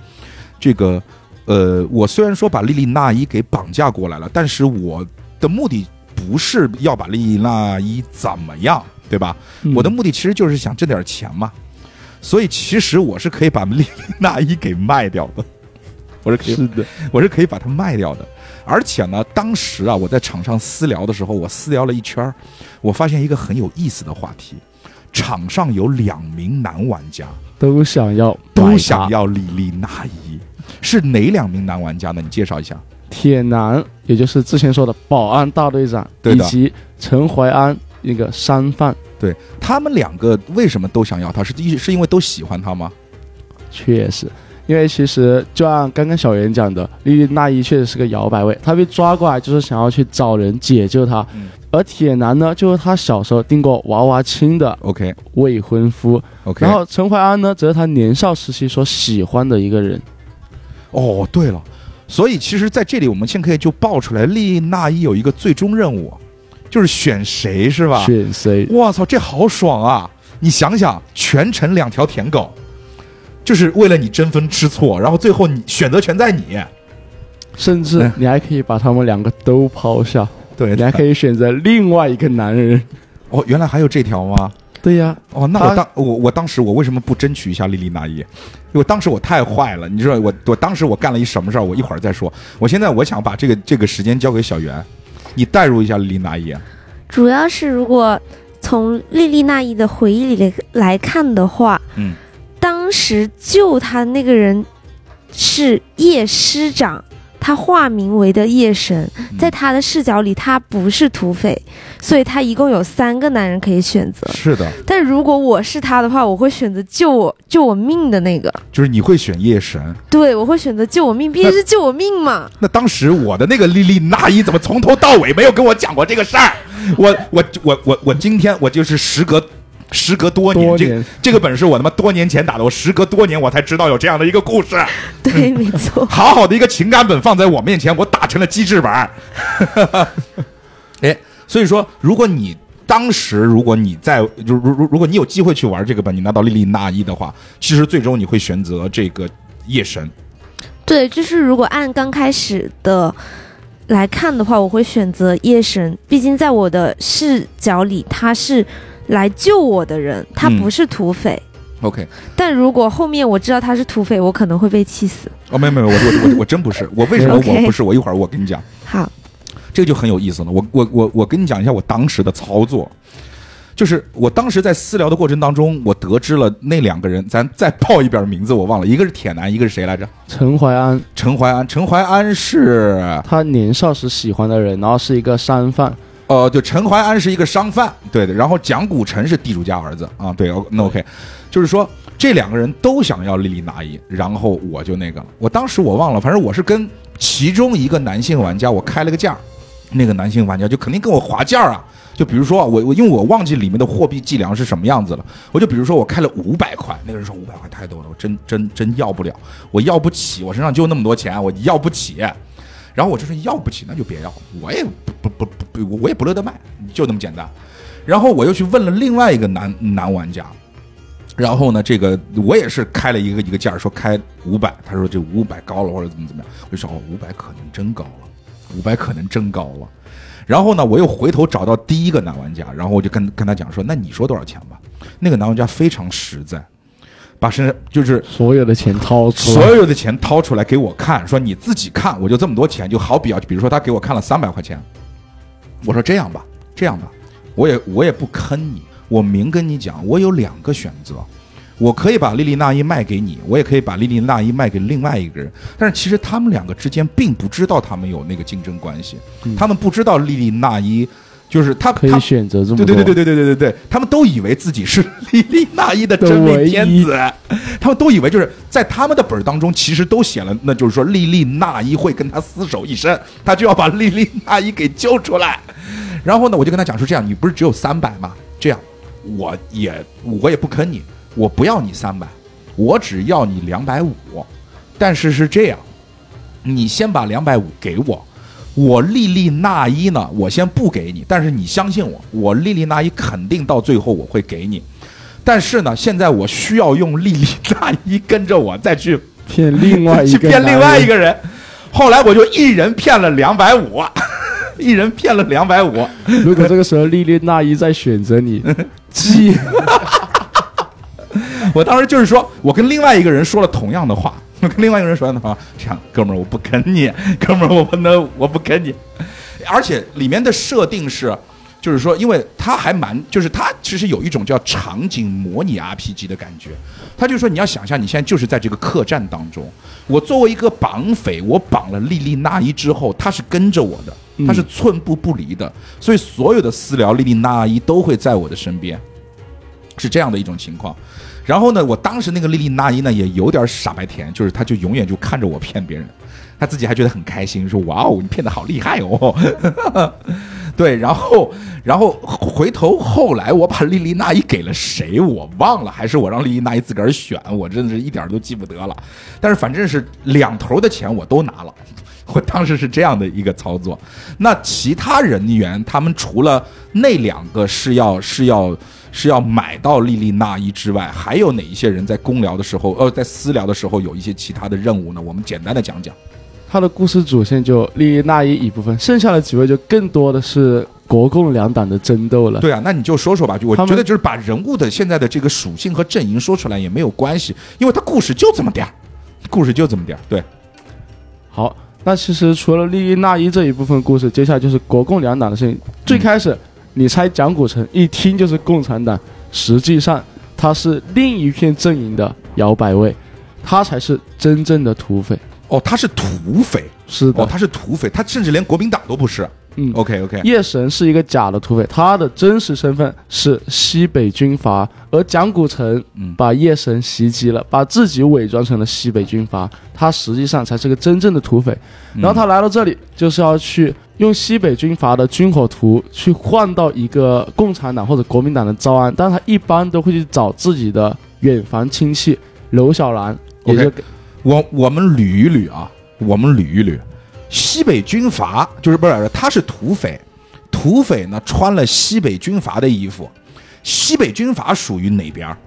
这个呃，我虽然说把莉莉娜伊给绑架过来了，但是我的目的不是要把莉莉娜伊怎么样，对吧？我的目的其实就是想挣点钱嘛。所以其实我是可以把莉莉娜伊给卖掉的，[LAUGHS] 我是可以，是的，我是可以把它卖掉的。而且呢，当时啊，我在场上私聊的时候，我私聊了一圈儿我发现一个很有意思的话题：场上有两名男玩家都想要，都想要莉莉娜伊，是哪两名男玩家呢？你介绍一下。铁男，也就是之前说的保安大队长，以及陈怀安一个商贩。对他们两个为什么都想要他？是一是因为都喜欢他吗？确实，因为其实就按刚刚小袁讲的，莉莉娜伊确实是个摇摆位，他被抓过来就是想要去找人解救他。而铁男呢，就是他小时候订过娃娃亲的 OK 未婚夫。OK，然后陈怀安呢，则是他年少时期所喜欢的一个人。哦，对了，所以其实在这里我们现在可以就爆出来，莉莉娜伊有一个最终任务。就是选谁是吧？选谁？我操，这好爽啊！你想想，全程两条舔狗，就是为了你争分吃醋，然后最后你选择权在你，甚至你还可以把他们两个都抛下，对你还可以选择另外一个男人。哦，原来还有这条吗？对呀。哦，那我当我我当时我为什么不争取一下莉莉娜伊？因为当时我太坏了，你知道我我当时我干了一什么事儿？我一会儿再说。我现在我想把这个这个时间交给小袁。你代入一下莉莉娜伊，主要是如果从莉莉娜伊的回忆里来看的话，嗯，当时救她那个人是叶师长。他化名为的夜神，在他的视角里，他不是土匪，所以他一共有三个男人可以选择。是的，但如果我是他的话，我会选择救我救我命的那个。就是你会选夜神？对，我会选择救我命，毕竟是救我命嘛。那当时我的那个莉莉娜伊怎么从头到尾没有跟我讲过这个事儿？我我我我我今天我就是时隔。时隔多年，这这个本是我他妈多年前打的，我时隔多年我才知道有这样的一个故事。对，没错。好好的一个情感本放在我面前，我打成了机制本。[LAUGHS] 哎，所以说，如果你当时如果你在，就如如如果你有机会去玩这个本，你拿到莉莉娜伊的话，其实最终你会选择这个夜神。对，就是如果按刚开始的来看的话，我会选择夜神，毕竟在我的视角里，他是。来救我的人，他不是土匪。OK，但如果后面我知道他是土匪，我可能会被气死。哦，没有没有，我我我我真不是。我为什么 [LAUGHS] 我不是？我一会儿我跟你讲。好，这个就很有意思了。我我我我跟你讲一下我当时的操作，就是我当时在私聊的过程当中，我得知了那两个人，咱再报一遍名字，我忘了，一个是铁男，一个是谁来着？陈怀安。陈怀安，陈怀安是他年少时喜欢的人，然后是一个商贩。呃，就陈怀安是一个商贩，对的。然后蒋古城是地主家儿子啊，对，那 OK，就是说这两个人都想要莉莉拿一，然后我就那个了。我当时我忘了，反正我是跟其中一个男性玩家我开了个价，那个男性玩家就肯定跟我划价啊。就比如说我我因为我忘记里面的货币计量是什么样子了，我就比如说我开了五百块，那个人说五百块太多了，我真真真要不了，我要不起，我身上就那么多钱，我要不起。然后我就说要不起那就别要，我也不不不不，我也不乐得卖，就那么简单。然后我又去问了另外一个男男玩家，然后呢，这个我也是开了一个一个价，说开五百，他说这五百高了或者怎么怎么样，我就说哦，五百可能真高了，五百可能真高了。然后呢，我又回头找到第一个男玩家，然后我就跟跟他讲说，那你说多少钱吧？那个男玩家非常实在，把身上就是所有的钱掏出来，所有的钱掏出来给我看，说你自己看，我就这么多钱，就好比啊，比如说他给我看了三百块钱，我说这样吧，这样吧，我也我也不坑你，我明跟你讲，我有两个选择，我可以把莉莉娜伊卖给你，我也可以把莉莉娜伊卖给另外一个人，但是其实他们两个之间并不知道他们有那个竞争关系，他们不知道莉莉娜伊就是他可以他选择这么多。对对对对对对对对对，他们都以为自己是 [LAUGHS] 莉莉娜伊的真命天子，他们都以为就是在他们的本儿当中，其实都写了，那就是说莉莉娜伊会跟他厮守一生，他就要把莉莉娜伊给救出来。然后呢，我就跟他讲说，这样你不是只有三百吗？这样，我也我也不坑你，我不要你三百，我只要你两百五。但是是这样，你先把两百五给我，我莉莉娜伊呢，我先不给你，但是你相信我，我莉莉娜伊肯定到最后我会给你。但是呢，现在我需要用莉莉娜伊跟着我再去骗另外一个 [LAUGHS] 去骗另外一个，人。后来我就一人骗了两百五，[LAUGHS] 一人骗了两百五。如果这个时候莉莉娜伊在选择你，[LAUGHS] 鸡我当时就是说，我跟另外一个人说了同样的话，我 [LAUGHS] 跟另外一个人说的话，这样，哥们儿，我不跟你，哥们儿，我不能，我不跟你。而且里面的设定是，就是说，因为他还蛮，就是他其实有一种叫场景模拟 RPG 的感觉。他就说，你要想象你现在就是在这个客栈当中，我作为一个绑匪，我绑了莉莉娜伊之后，他是跟着我的，他是寸步不离的，所以所有的私聊，莉莉娜伊都会在我的身边。是这样的一种情况。然后呢，我当时那个莉莉娜伊呢也有点傻白甜，就是她就永远就看着我骗别人，她自己还觉得很开心，说哇哦，你骗的好厉害哦。[LAUGHS] 对，然后然后回头后来我把莉莉娜伊给了谁我忘了，还是我让莉莉娜伊自个儿选，我真的是一点都记不得了。但是反正是两头的钱我都拿了。[LAUGHS] 我当时是这样的一个操作，那其他人员他们除了那两个是要是要是要买到莉莉娜伊之外，还有哪一些人在公聊的时候，呃，在私聊的时候有一些其他的任务呢？我们简单的讲讲。他的故事主线就莉莉娜伊一部分，剩下的几位就更多的是国共两党的争斗了。对啊，那你就说说吧，就我觉得就是把人物的现在的这个属性和阵营说出来也没有关系，因为他故事就这么点儿，故事就这么点儿。对，好，那其实除了莉莉娜伊这一部分故事，接下来就是国共两党的事情。最开始，你猜蒋古城一听就是共产党，实际上他是另一片阵营的摇摆位，他才是真正的土匪。哦，他是土匪，是的，哦，他是土匪，他甚至连国民党都不是。嗯。OK OK，夜神是一个假的土匪，他的真实身份是西北军阀，而蒋古城嗯。把夜神袭击了，把自己伪装成了西北军阀，他实际上才是个真正的土匪。然后他来到这里，就是要去用西北军阀的军火图去换到一个共产党或者国民党的招安，但是他一般都会去找自己的远房亲戚刘小兰，也就我我们捋一捋啊，我们捋一捋，西北军阀就是不是他是土匪，土匪呢穿了西北军阀的衣服，西北军阀属于哪边儿？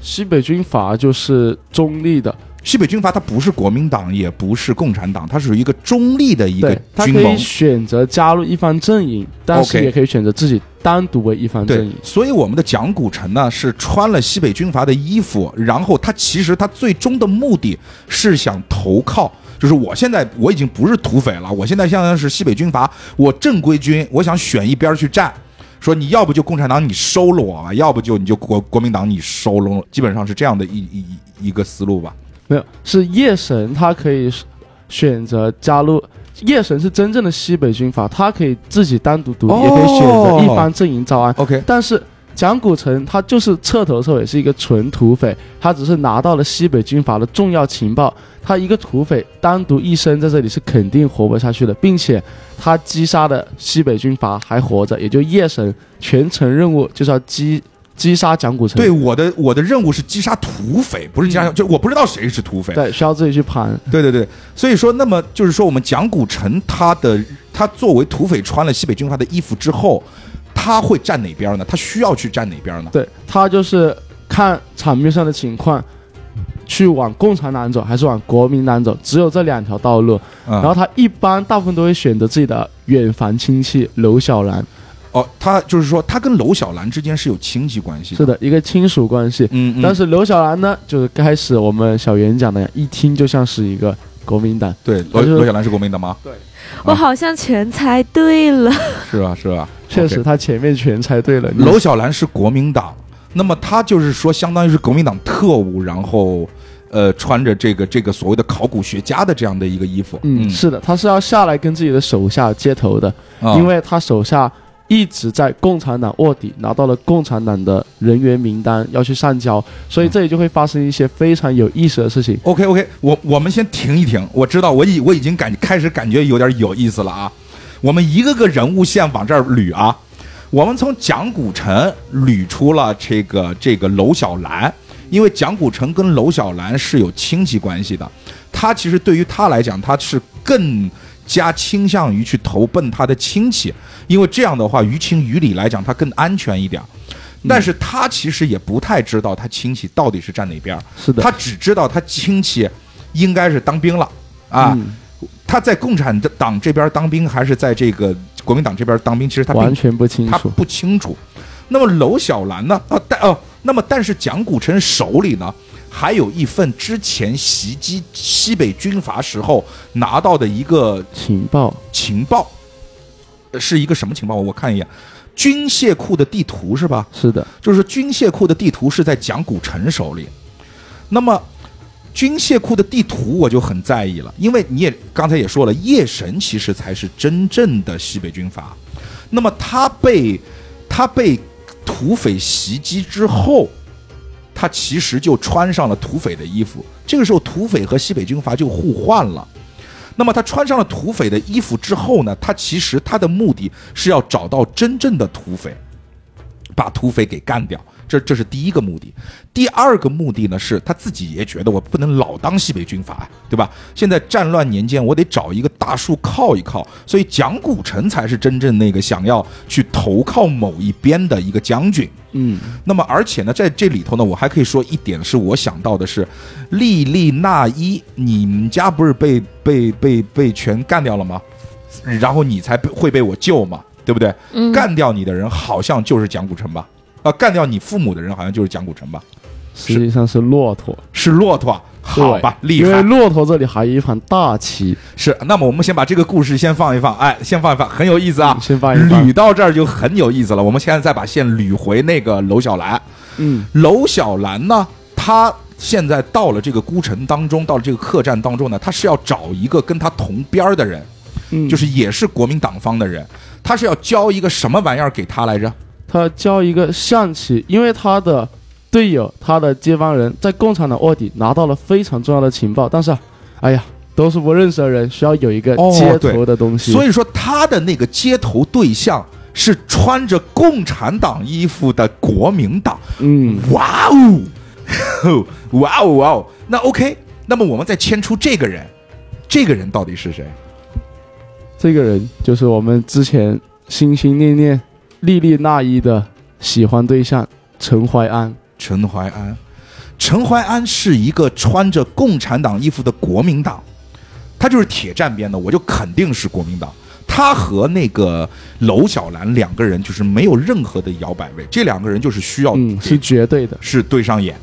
西北军阀就是中立的，西北军阀它不是国民党，也不是共产党，它属于一个中立的一个对，他可以军盟。选择加入一方阵营，但是也可以选择自己单独为一方阵对营，。所以我们的蒋古城呢是穿了西北军阀的衣服，然后他其实他最终的目的是想投靠，就是我现在我已经不是土匪了，我现在相当于是西北军阀，我正规军，我想选一边去站。说你要不就共产党你收了我吧，要不就你就国国民党你收了，基本上是这样的一一一一个思路吧。没有，是夜神他可以选择加入。夜神是真正的西北军阀，他可以自己单独独立，哦也可以选择一方阵营招安。OK，但是蒋古城他就是彻头彻尾是一个纯土匪，他只是拿到了西北军阀的重要情报。他一个土匪单独一生在这里是肯定活不下去的，并且他击杀的西北军阀还活着，也就夜神全程任务就是要击击杀蒋古城。对，我的我的任务是击杀土匪，不是击杀，就我不知道谁是土匪。对，需要自己去盘。对对对，所以说，那么就是说，我们蒋古城他的他作为土匪穿了西北军阀的衣服之后，他会站哪边呢？他需要去站哪边呢？对他就是看场面上的情况，去往共产党走还是往国民党走，只有这两条道路。嗯然后他一般大部分都会选择自己的远房亲戚娄小兰，哦，他就是说，他跟娄小兰之间是有亲戚关系的。是的一个亲属关系。嗯，嗯，但是娄小兰呢，就是开始我们小袁讲的呀，一听就像是一个国民党。对娄娄小兰是国民党吗？我好像全猜对了。是吧？是吧？[LAUGHS] 确实，他前面全猜对了。你娄小兰是国民党，那么他就是说，相当于是国民党特务，然后呃，穿着这个这个所谓的考古学家的这样的一个衣服。嗯，是的，他是要下来跟自己的手下接头的，啊因为他手下一直在共产党卧底，拿到了共产党的人员名单，要去上交，所以这里就会发生一些非常有意思的事情。OK OK，我我们先停一停。我知道，我已我已经感开始感觉有点有意思了啊。我们一个个人物线往这儿捋啊。我们从蒋古城捋出了这个这个娄小兰，因为蒋古城跟娄小兰是有亲戚关系的。他其实对于他来讲，他是更加倾向于去投奔他的亲戚，因为这样的话，于情于理来讲，他更安全一点。但是他其实也不太知道他亲戚到底是站哪边儿，是的，他只知道他亲戚应该是当兵了啊。嗯他在共产党这边当兵，还是在这个国民党这边当兵？其实他完全不清楚他。不清楚。那么娄小兰呢？啊，但哦，那么但是蒋古城手里呢，还有一份之前袭击西北军阀时候拿到的一个情报情报，呃是一个什么情报？我看一眼，军械库的地图是吧？是的，就是军械库的地图是在蒋古城手里。那么，军械库的地图我就很在意了，因为你也刚才也说了，夜神其实才是真正的西北军阀。那么他被他被土匪袭击之后，他其实就穿上了土匪的衣服。这个时候，土匪和西北军阀就互换了。那么他穿上了土匪的衣服之后呢，他其实他的目的是要找到真正的土匪，把土匪给干掉。这这是第一个目的。第二个目的呢，是他自己也觉得我不能老当西北军阀，对吧？现在战乱年间，我得找一个大树靠一靠。所以蒋古城才是真正那个想要去投靠某一边的一个将军。嗯，那么，而且呢，在这里头呢，我还可以说一点，是我想到的是，莉莉娜伊，你们家不是被被被被全干掉了吗？然后你才会被我救嘛，对不对？嗯，干掉你的人好像就是蒋古城吧？啊，干掉你父母的人好像就是蒋古城吧？实际上是骆驼。是骆驼，好吧，厉因为害。骆驼这里还有一盘大棋，是，那么我们先把这个故事先放一放，哎，先放一放，很有意思啊。先放一放捋。到这儿就很有意思了。我们现在再把线捋回那个娄小兰。嗯，娄小兰呢，她现在到了这个孤城当中，到了这个客栈当中呢，她是要找一个跟她同边儿的人，嗯，就是也是国民党方的人，她是要交一个什么玩意儿给他来着？他教一个象棋，因为他的队友、他的接班人在共产党卧底拿到了非常重要的情报，但是啊，哎呀，都是不认识的人，需要有一个哦接头的东西。所以说，他的那个接头对象是穿着共产党衣服的国民党。嗯，哇哦，[LAUGHS] 哇哦哇哦！那 OK，那么我们再牵出这个人，这个人到底是谁？这个人就是我们之前心心念念、历历那一的喜欢对象陈怀安。陈怀安。陈怀安是一个穿着共产党衣服的国民党，他就是铁站边的，我就肯定是国民党。他和那个娄小兰两个人就是没有任何的摇摆位，这两个人就是需要嗯，是绝对的。是对上眼。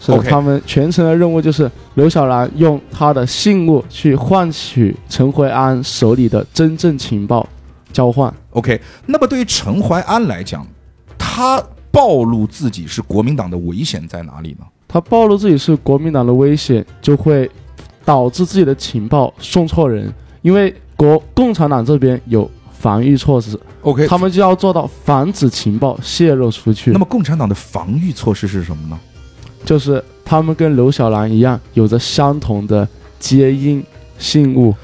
是的 OK 他们全程的任务就是刘小兰用他的信物去换取陈怀安手里的真正情报交换。OK，那么对于陈怀安来讲，他暴露自己是国民党的危险在哪里呢？他暴露自己是国民党的危险，就会导致自己的情报送错人，因为国共产党这边有防御措施，OK，他们就要做到防止情报泄露出去。那么共产党的防御措施是什么呢？就是他们跟刘小兰一样，有着相同的接应信物。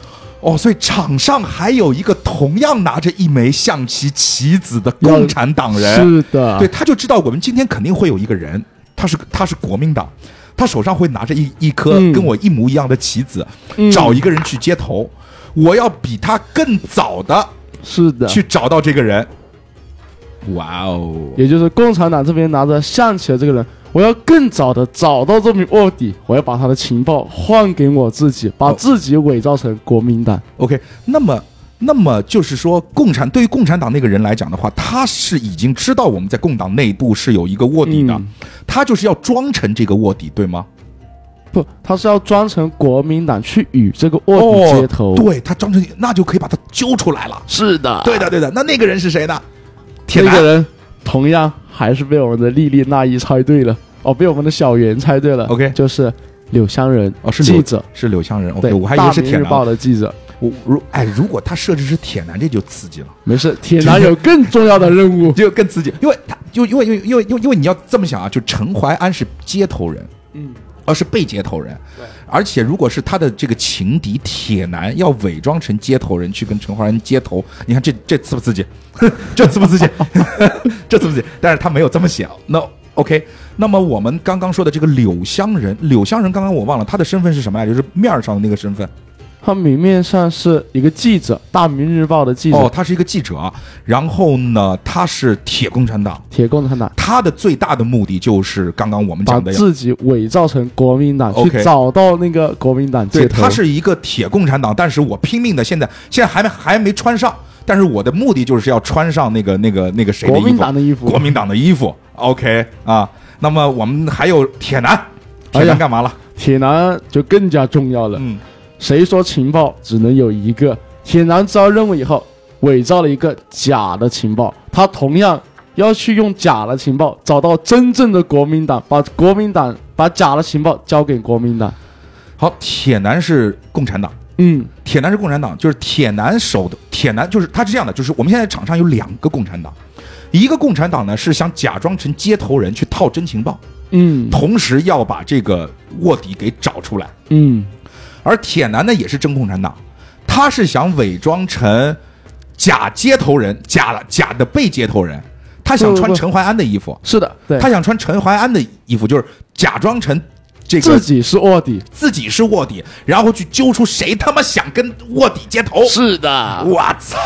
哦，所以场上还有一个同样拿着一枚象棋棋子的共产党人，是的，对，他就知道我们今天肯定会有一个人，他是他是国民党，他手上会拿着一一颗嗯。跟我一模一样的棋子，嗯。找一个人去接头，我要比他更早的是的，去找到这个人。哇哦！也就是共产党这边拿着象棋的这个人，我要更早的找到这名卧底，我要把他的情报换给我自己，把哦自己伪造成国民党。OK，那么那么就是说，共产对于共产党那个人来讲的话，他是已经知道我们在共党内部是有一个卧底的，嗯他就是要装成这个卧底，对吗？不，他是要装成国民党去与这个卧底接头。哦、对他装成，那就可以把他揪出来了。是的，对的，对的。那那个人是谁呢？铁男这个人同样还是被我们的莉莉娜一猜对了，哦，被我们的小袁猜对了。OK 就是柳湘人，哦，是记者，是柳湘人。我还以为是铁大明日报。的记者。我如哎，如果他设置是铁男，这就刺激了，没事，铁男有更重要的任务。[LAUGHS] 就更刺激，因为他就因为因为因为因为因为你要这么想啊，就陈怀安是接头人，嗯，而是被接头人，而且如果是他的这个情敌铁男要伪装成接头人去跟陈怀安接头，你看这这刺不刺激？这刺不刺激？[LAUGHS] 这刺不刺激？[LAUGHS] 但是他没有这么写。那 OK，那么我们刚刚说的这个柳湘人，柳湘人刚刚我忘了他的身份是什么呀？就是面儿上的那个身份。他明面上是一个记者，《大明日报》的记者，哦，他是一个记者，然后呢，他是铁共产党。铁共产党，他的最大的目的就是刚刚我们讲的呀，自己伪造成国民党去找到那个国民党对，他是一个铁共产党，但是我拼命的现在现在还没还没穿上，但是我的目的就是要穿上那个那个那个谁的国民衣服，党的衣服。国民党的衣服。OK 啊，那么我们还有铁男，铁男干嘛了？铁男就更加重要了。嗯，谁说情报只能有一个？铁男知道任务以后，伪造了一个假的情报，他同样要去用假的情报找到真正的国民党，把国民党把假的情报交给国民党。好，铁男是共产党。嗯，铁男是共产党，就是铁男手的铁男，就是他是这样的，就是我们现在场上有两个共产党，一个共产党呢是想假装成接头人去套真情报，嗯同时要把这个卧底给找出来。嗯，而铁男呢也是真共产党，他是想伪装成假接头人，假的假的被接头人，他想穿陈怀安的衣服，是的，对，他想穿陈怀安的衣服，就是假装成这个自己是卧底。自己是卧底，然后去揪出谁他妈想跟卧底接头。是的，我操，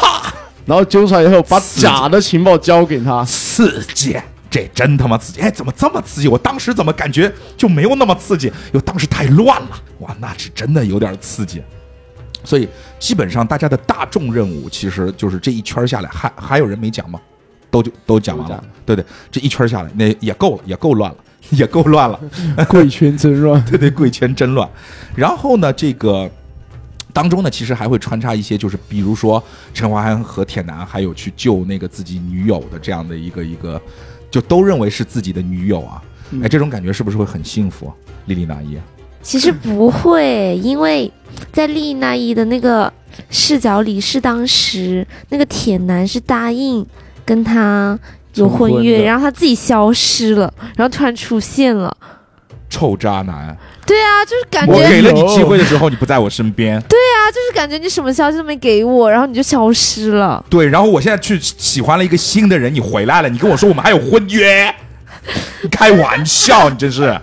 然后揪出来以后，把假的情报交给他。刺激！这真他妈刺激！哎，怎么这么刺激？我当时怎么感觉就没有那么刺激？因为当时太乱了，哇，那是真的有点刺激。所以基本上大家的大众任务，其实就是这一圈下来，还还有人没讲吗？都就都讲完了对对，这一圈下来，那也够了，也够乱了，[LAUGHS] 也够乱了。[LAUGHS] 贵圈真乱。[LAUGHS] 对对，贵圈真乱。然后呢，这个当中呢，其实还会穿插一些，就是比如说陈华安和铁男，还有去救那个自己女友的这样的一个一个，就都认为是自己的女友啊。哎，这种感觉是不是会很幸福？莉莉娜伊，其实不会，因为在丽娜伊的那个视角里，是当时那个铁男是答应跟他有婚约，婚然后他自己消失了，然后突然出现了。臭渣男！对啊，就是感觉，我给了你机会的时候，你不在我身边。对啊就是感觉你什么消息都没给我，然后你就消失了。对，然后我现在去喜欢了一个新的人，你回来了，你跟我说我们还有婚约，开玩笑，你真是。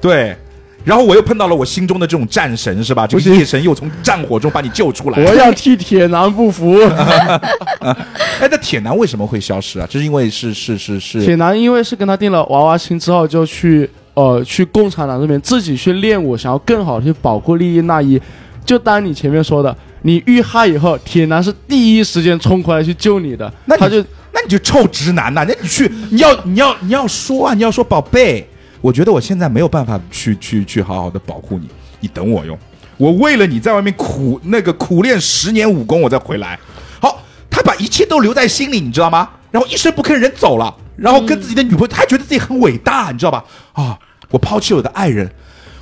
对，然后我又碰到了我心中的这种战神，是吧？这个不行夜神又从战火中把你救出来。我要替铁男不服。[LAUGHS] 哎，那铁男为什么会消失啊？这是因为是是是是铁男因为是跟他定了娃娃亲之后，就去呃去共产党这边自己去练武，想要更好的去保护利益那一。就当你前面说的，你遇害以后，铁男是第一时间冲过来去救你的，那他就那你就臭直男呐、那你去，[LAUGHS] 你要你要你要说啊，你要说宝贝，我觉得我现在没有办法去去去好好的保护你，你等我哟，我为了你在外面苦那个苦练十年武功，我再回来。好，他把一切都留在心里，你知道吗？然后一声不吭人走了，然后跟自己的女朋友，他还觉得自己很伟大，你知道吧？啊，我抛弃我的爱人，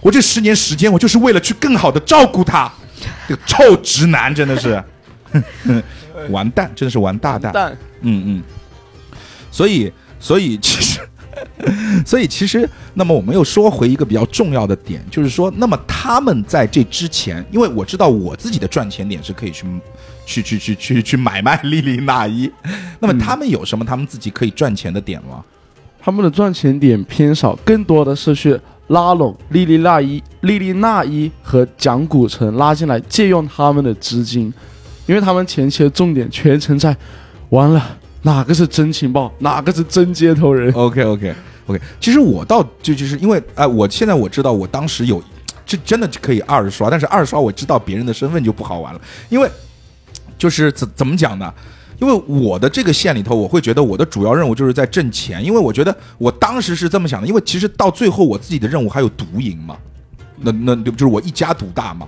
我这十年时间，我就是为了去更好的照顾他。这个臭直男真的是。[LAUGHS] 完蛋，真的是完大蛋。蛋嗯嗯，所以所以其实，所以其实，那么我们又说回一个比较重要的点，就是说，那么他们在这之前，因为我知道我自己的赚钱点是可以去去去去去去买卖莉莉娜衣，那么他们有什么他们自己可以赚钱的点吗？他们的赚钱点偏少，更多的是去拉拢莉莉娜伊、莉莉娜伊和蒋古城拉进来，借用他们的资金，因为他们前期的重点全程在完了哪个是真情报，哪个是真接头人。OK OK OK，其实我倒就就是因为哎、我现在我知道我当时有，这真的可以二刷，但是二刷我知道别人的身份就不好玩了，因为就是怎怎么讲呢？因为我的这个线里头，我会觉得我的主要任务就是在挣钱，因为我觉得我当时是这么想的，因为其实到最后我自己的任务还有独赢嘛，那那就是我一家独大嘛。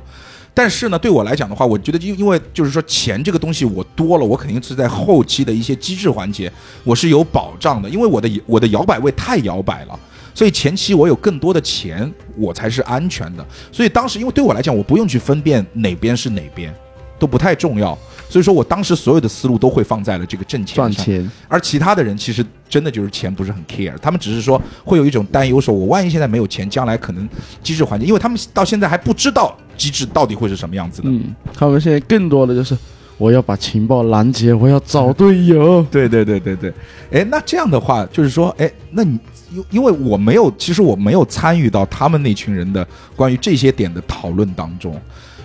但是呢，对我来讲的话，我觉得因因为就是说钱这个东西我多了，我肯定是在后期的一些机制环节我是有保障的，因为我的我的摇摆位太摇摆了，所以前期我有更多的钱，我才是安全的。所以当时因为对我来讲，我不用去分辨哪边是哪边，都不太重要。所以说我当时所有的思路都会放在了这个挣钱上。赚钱，而其他的人其实真的就是钱不是很 care，他们只是说会有一种担忧，说我万一现在没有钱，将来可能机制环境，因为他们到现在还不知道机制到底会是什么样子的。嗯，他们现在更多的就是我要把情报拦截，我要找队友。对对对对对，哎，那这样的话就是说，哎，那你因因为我没有，其实我没有参与到他们那群人的关于这些点的讨论当中。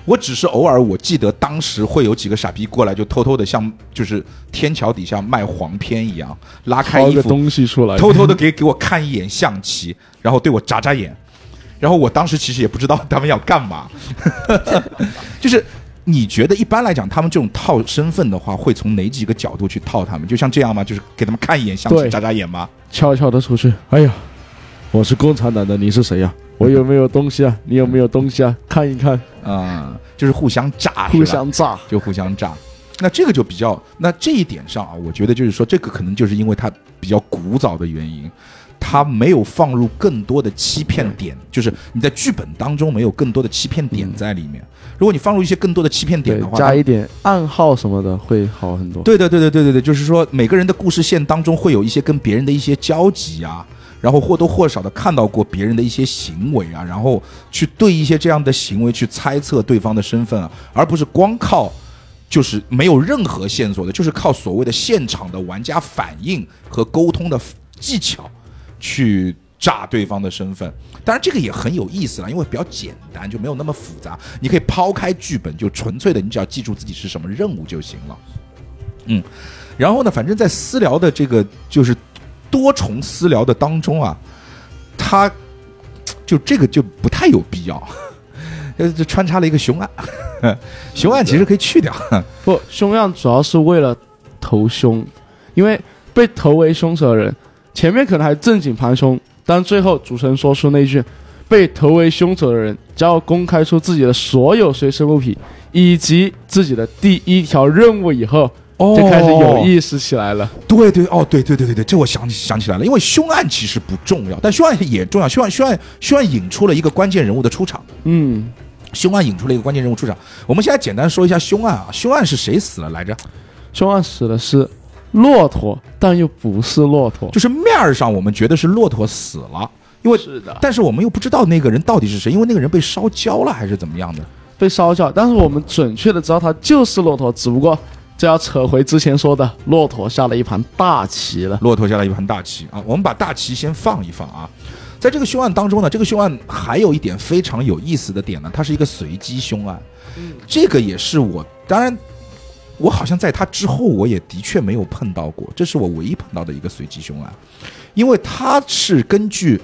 我只是偶尔，我记得当时会有几个傻逼过来，就偷偷的像就是天桥底下卖黄片一样，拉开掏个衣服，东西出来，偷偷的给给我看一眼象棋，然后对我眨眨眼，然后我当时其实也不知道他们要干嘛，[LAUGHS] 就是你觉得一般来讲，他们这种套身份的话，会从哪几个角度去套他们？就像这样吗？就是给他们看一眼象棋，眨眨眼吗？悄悄的出去。哎呀，我是共产党的，你是谁呀、[LAUGHS] 我有没有东西啊？你有没有东西啊？[LAUGHS] 看一看，啊、就是互相炸，互相炸。就互相炸。那这个就比较，那这一点上啊，我觉得就是说，这个可能就是因为它比较古早的原因，它没有放入更多的欺骗点，就是你在剧本当中没有更多的欺骗点在里面。如果你放入一些更多的欺骗点的，话，加一点暗号什么的会好很多。对对对对对对对，就是说每个人的故事线当中会有一些跟别人的一些交集啊，然后或多或少的看到过别人的一些行为啊，然后去对一些这样的行为去猜测对方的身份啊，而不是光靠就是没有任何线索的，就是靠所谓的现场的玩家反应和沟通的技巧去炸对方的身份。当然，这个也很有意思了，因为比较简单，就没有那么复杂。你可以抛开剧本，就纯粹的，你只要记住自己是什么任务就行了。嗯，然后呢，反正在私聊的这个就是多重私聊的当中啊，他就这个就不太有必要，呃，就穿插了一个凶案，[LAUGHS] 凶案其实可以去掉。不，凶案主要是为了投凶，因为被投为凶手的人，前面可能还正经盘凶，但最后主持人说出那句“被投为凶手的人将要公开出自己的所有随身物品以及自己的第一条任务”以后，哦就开始有意识起来了。对对哦，对对对对对，这我想起想起来了，因为凶案其实不重要，但凶案也重要。凶案凶案凶案引出了一个关键人物的出场，嗯，凶案引出了一个关键人物出场。我们现在简单说一下凶案啊，凶案是谁死了来着？凶案死的是骆驼，但又不是骆驼。就是面儿上我们觉得是骆驼死了，因为是的，但是我们又不知道那个人到底是谁，因为那个人被烧焦了还是怎么样的。被烧焦，但是我们准确的知道他就是骆驼，只不过这要扯回之前说的，骆驼下了一盘大棋了。骆驼下了一盘大棋啊！我们把大棋先放一放啊。在这个凶案当中呢，这个凶案还有一点非常有意思的点呢，它是一个随机凶案。这个也是我，当然，我好像在他之后，我也的确没有碰到过，这是我唯一碰到的一个随机凶案，因为它是根据，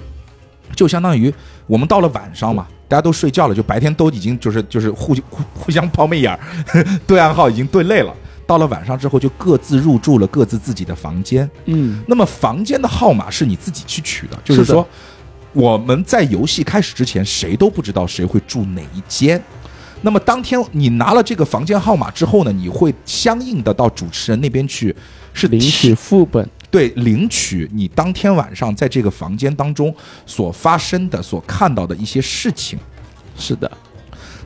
就相当于我们到了晚上嘛，大家都睡觉了，就白天都已经就是就是互互互相抛媚眼儿，[LAUGHS] 对暗号已经对累了。到了晚上之后，就各自入住了各自自己的房间。嗯，那么房间的号码是你自己去取的，就是说我们在游戏开始之前，谁都不知道谁会住哪一间。那么当天你拿了这个房间号码之后呢，你会相应的到主持人那边去，是领取副本。对领取你当天晚上在这个房间当中所发生的、所看到的一些事情。是的，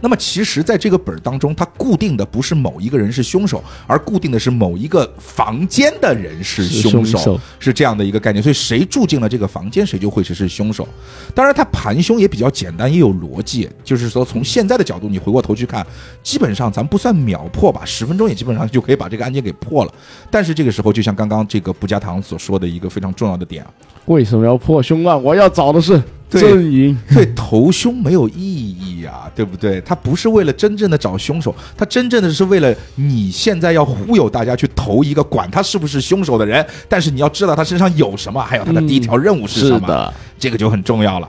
那么其实，在这个本儿当中，它固定的不是某一个人是凶手，而固定的是某一个房间的人是是凶手，是这样的一个概念。所以谁住进了这个房间，谁就会是是凶手。当然，它盘凶也比较简单，也有逻辑。就是说，从现在的角度，你回过头去看，基本上咱不算秒破吧，十分钟也基本上就可以把这个案件给破了。但是这个时候，就像刚刚这个不加糖所说的一个非常重要的点啊，为什么要破凶案？我要找的是对阵营。对投凶没有意义啊，对不对？他不是为了真正的找凶手，他真正的是为了你现在要忽悠大家去投一个管他是不是凶手的人，但是你要知道他身上有什么，还有他的第一条任务是什么，的，这个就很重要了。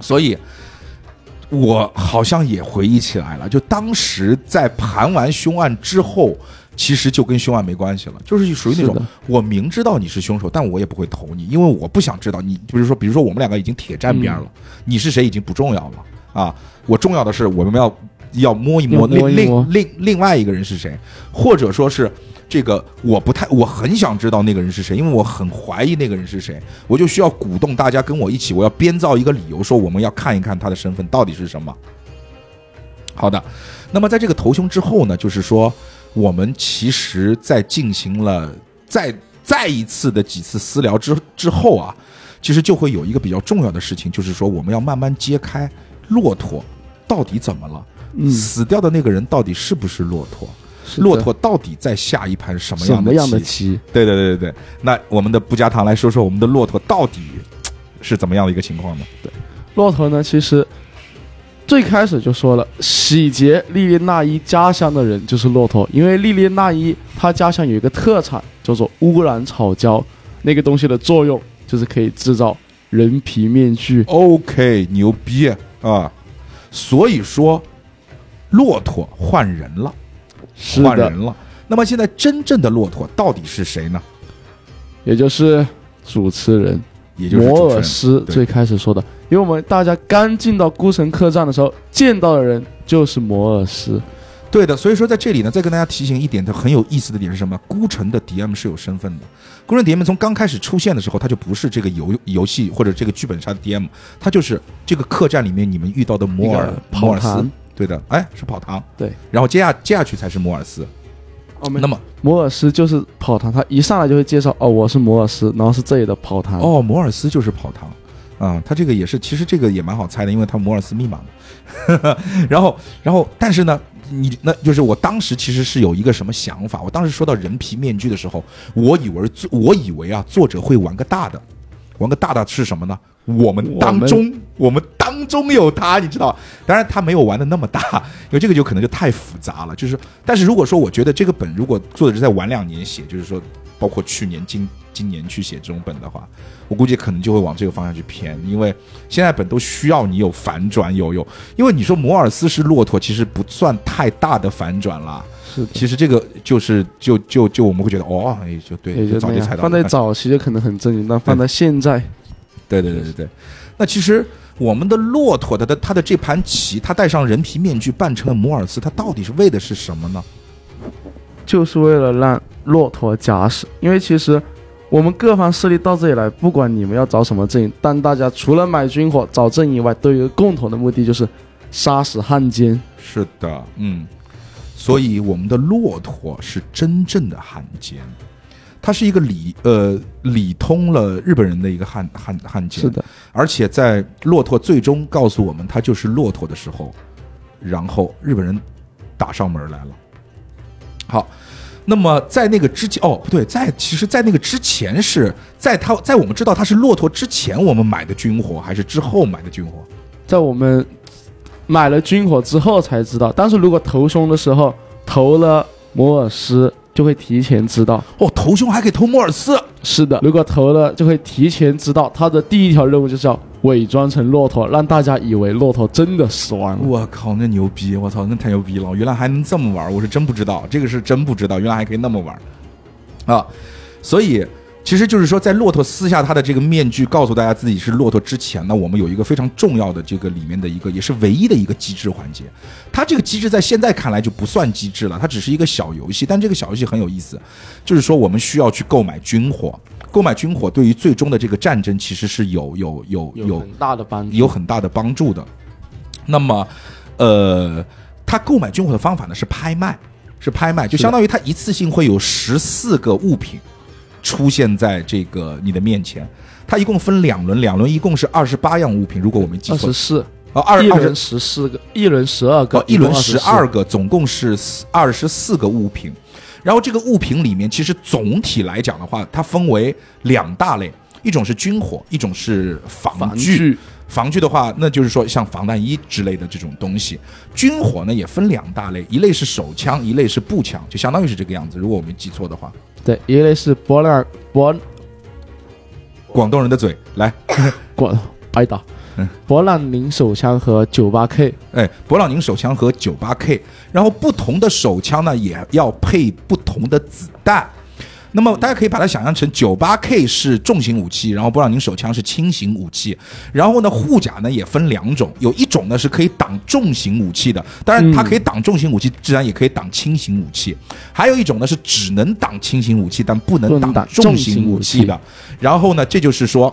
所以，我好像也回忆起来了，就当时在盘完凶案之后。其实就跟凶案没关系了，就是属于那种我明知道你是凶手，但我也不会投你，因为我不想知道你。比如说，比如说我们两个已经铁站边了，你是谁已经不重要了啊！我重要的是我们要要摸一摸另摸另另另外一个人是谁，或者说是这个我不太我很想知道那个人是谁，因为我很怀疑那个人是谁，我就需要鼓动大家跟我一起，我要编造一个理由说我们要看一看他的身份到底是什么。好的，那么在这个投凶之后呢，就是说我们其实在进行了再再一次的几次私聊之之后啊，其实就会有一个比较重要的事情，就是说我们要慢慢揭开骆驼到底怎么了，嗯，死掉的那个人到底是不是骆驼，骆驼到底在下一盘什么样的什么样的棋？棋？对对对对对，那我们的不加糖来说说我们的骆驼到底是怎么样的一个情况呢？对骆驼呢，其实最开始就说了，洗劫莉莉娜伊家乡的人就是骆驼，因为莉莉娜伊她家乡有一个特产叫做乌兰草胶，那个东西的作用就是可以制造人皮面具。OK，牛逼啊！所以说，骆驼换人了，是换人，了。那么现在真正的骆驼到底是谁呢？也就是主持人也就是摩尔斯最开始说的，因为我们大家刚进到孤城客栈的时候见到的人就是摩尔斯，对的，所以说在这里呢，再跟大家提醒一点，它很有意思的点是什么？孤城的 DM 是有身份的。孤城 DM 从刚开始出现的时候，他就不是这个游游戏或者这个剧本杀的 DM，他就是这个客栈里面你们遇到的摩尔摩尔斯。对的，哎，是跑堂。对，然后接下接下去才是摩尔斯。哦，没那么摩尔斯就是跑堂，他一上来就会介绍哦，我是摩尔斯，然后是这里的跑堂。，哦，摩尔斯就是跑堂啊，他这个也是，其实这个也蛮好猜的，因为他摩尔斯密码嘛。[LAUGHS] 然后，然后，但是呢，你那就是我当时其实是有一个什么想法，我当时说到人皮面具的时候，我以为作我以为啊，作者会玩个大的，玩个大的是什么呢？我们当中，我们当中有他，你知道？当然他没有玩的那么大，[LAUGHS] 因为这个就可能就太复杂了。就是，但是如果说我觉得这个本如果作者是在晚两年写，就是说包括去年、今今年去写这种本的话，我估计可能就会往这个方向去偏，因为现在本都需要你有反转，有有，因为你说摩尔斯是骆驼，其实不算太大的反转啦。是的，其实这个就是就就就我们会觉得哦，也，就对，也就。早就猜到。放在早期就可能很狰狞，但放在现在，对对对对对，那其实我们的骆驼的的它的这盘棋，它戴上人皮面具扮成了摩尔斯，它到底是为的是什么呢？就是为了让骆驼假死。因为其实我们各方势力到这里来，不管你们要找什么阵营，但大家除了买军火、找阵营以外，都有一个共同的目的，就是杀死汉奸。是的，嗯，所以我们的骆驼是真正的汉奸，他是一个理呃理通了日本人的一个汉汉汉奸，是的，而且在骆驼最终告诉我们他就是骆驼的时候，然后日本人打上门来了。好，那么在那个之前，哦，不对，在其实，在那个之前是在他在我们知道他是骆驼之前，我们买的军火，还是之后买的军火？在我们买了军火之后才知道，但是如果投凶的时候投了摩尔斯，就会提前知道。哦，投凶还可以投摩尔斯，是的，如果投了，就会提前知道他的第一条任务就是要伪装成骆驼，让大家以为骆驼真的死亡了。我靠，那牛逼！我操，那太牛逼了！原来还能这么玩，我是真不知道，这个是真不知道，原来还可以那么玩啊！所以，其实就是说，在骆驼撕下他的这个面具，告诉大家自己是骆驼之前呢，我们有一个非常重要的这个里面的一个，也是唯一的一个机制环节。它这个机制在现在看来就不算机制了，它只是一个小游戏，但这个小游戏很有意思，就是说我们需要去购买军火，购买军火对于最终的这个战争其实是有有有有很大的帮助。有很大的帮助的。那么，呃，他购买军火的方法呢是拍卖，是拍卖，就相当于他一次性会有十四个物品出现在这个你的面前。它一共分两轮，两轮一共是二十八样物品，如果我没记错二十，四，啊，二二十一轮十四个，一轮十二个哦，，一轮十十二个，总共是二十四个物品。然后这个物品里面，其实总体来讲的话，它分为两大类，一种是军火，一种是防防具。具，防具的话，那就是说像防弹衣之类的这种东西。军火呢也分两大类，一类是手枪，一类是步枪，就相当于是这个样子。如果我没记错的话，对，一类是博朗博广东人的嘴来，[LAUGHS] 广挨打嗯，博朗宁手枪和九八 K，哎，勃朗宁手枪和九八 K，然后不同的手枪呢也要配不同的子弹。那么大家可以把它想象成九八 K 是重型武器，然后勃朗宁手枪是轻型武器。然后呢，护甲呢也分两种，有一种呢是可以挡重型武器的，当然它可以挡重型武器，自然也可以挡轻型武器。还有一种呢是只能挡轻型武器，但不能挡挡重重型武型武器的。然后呢，这就是说。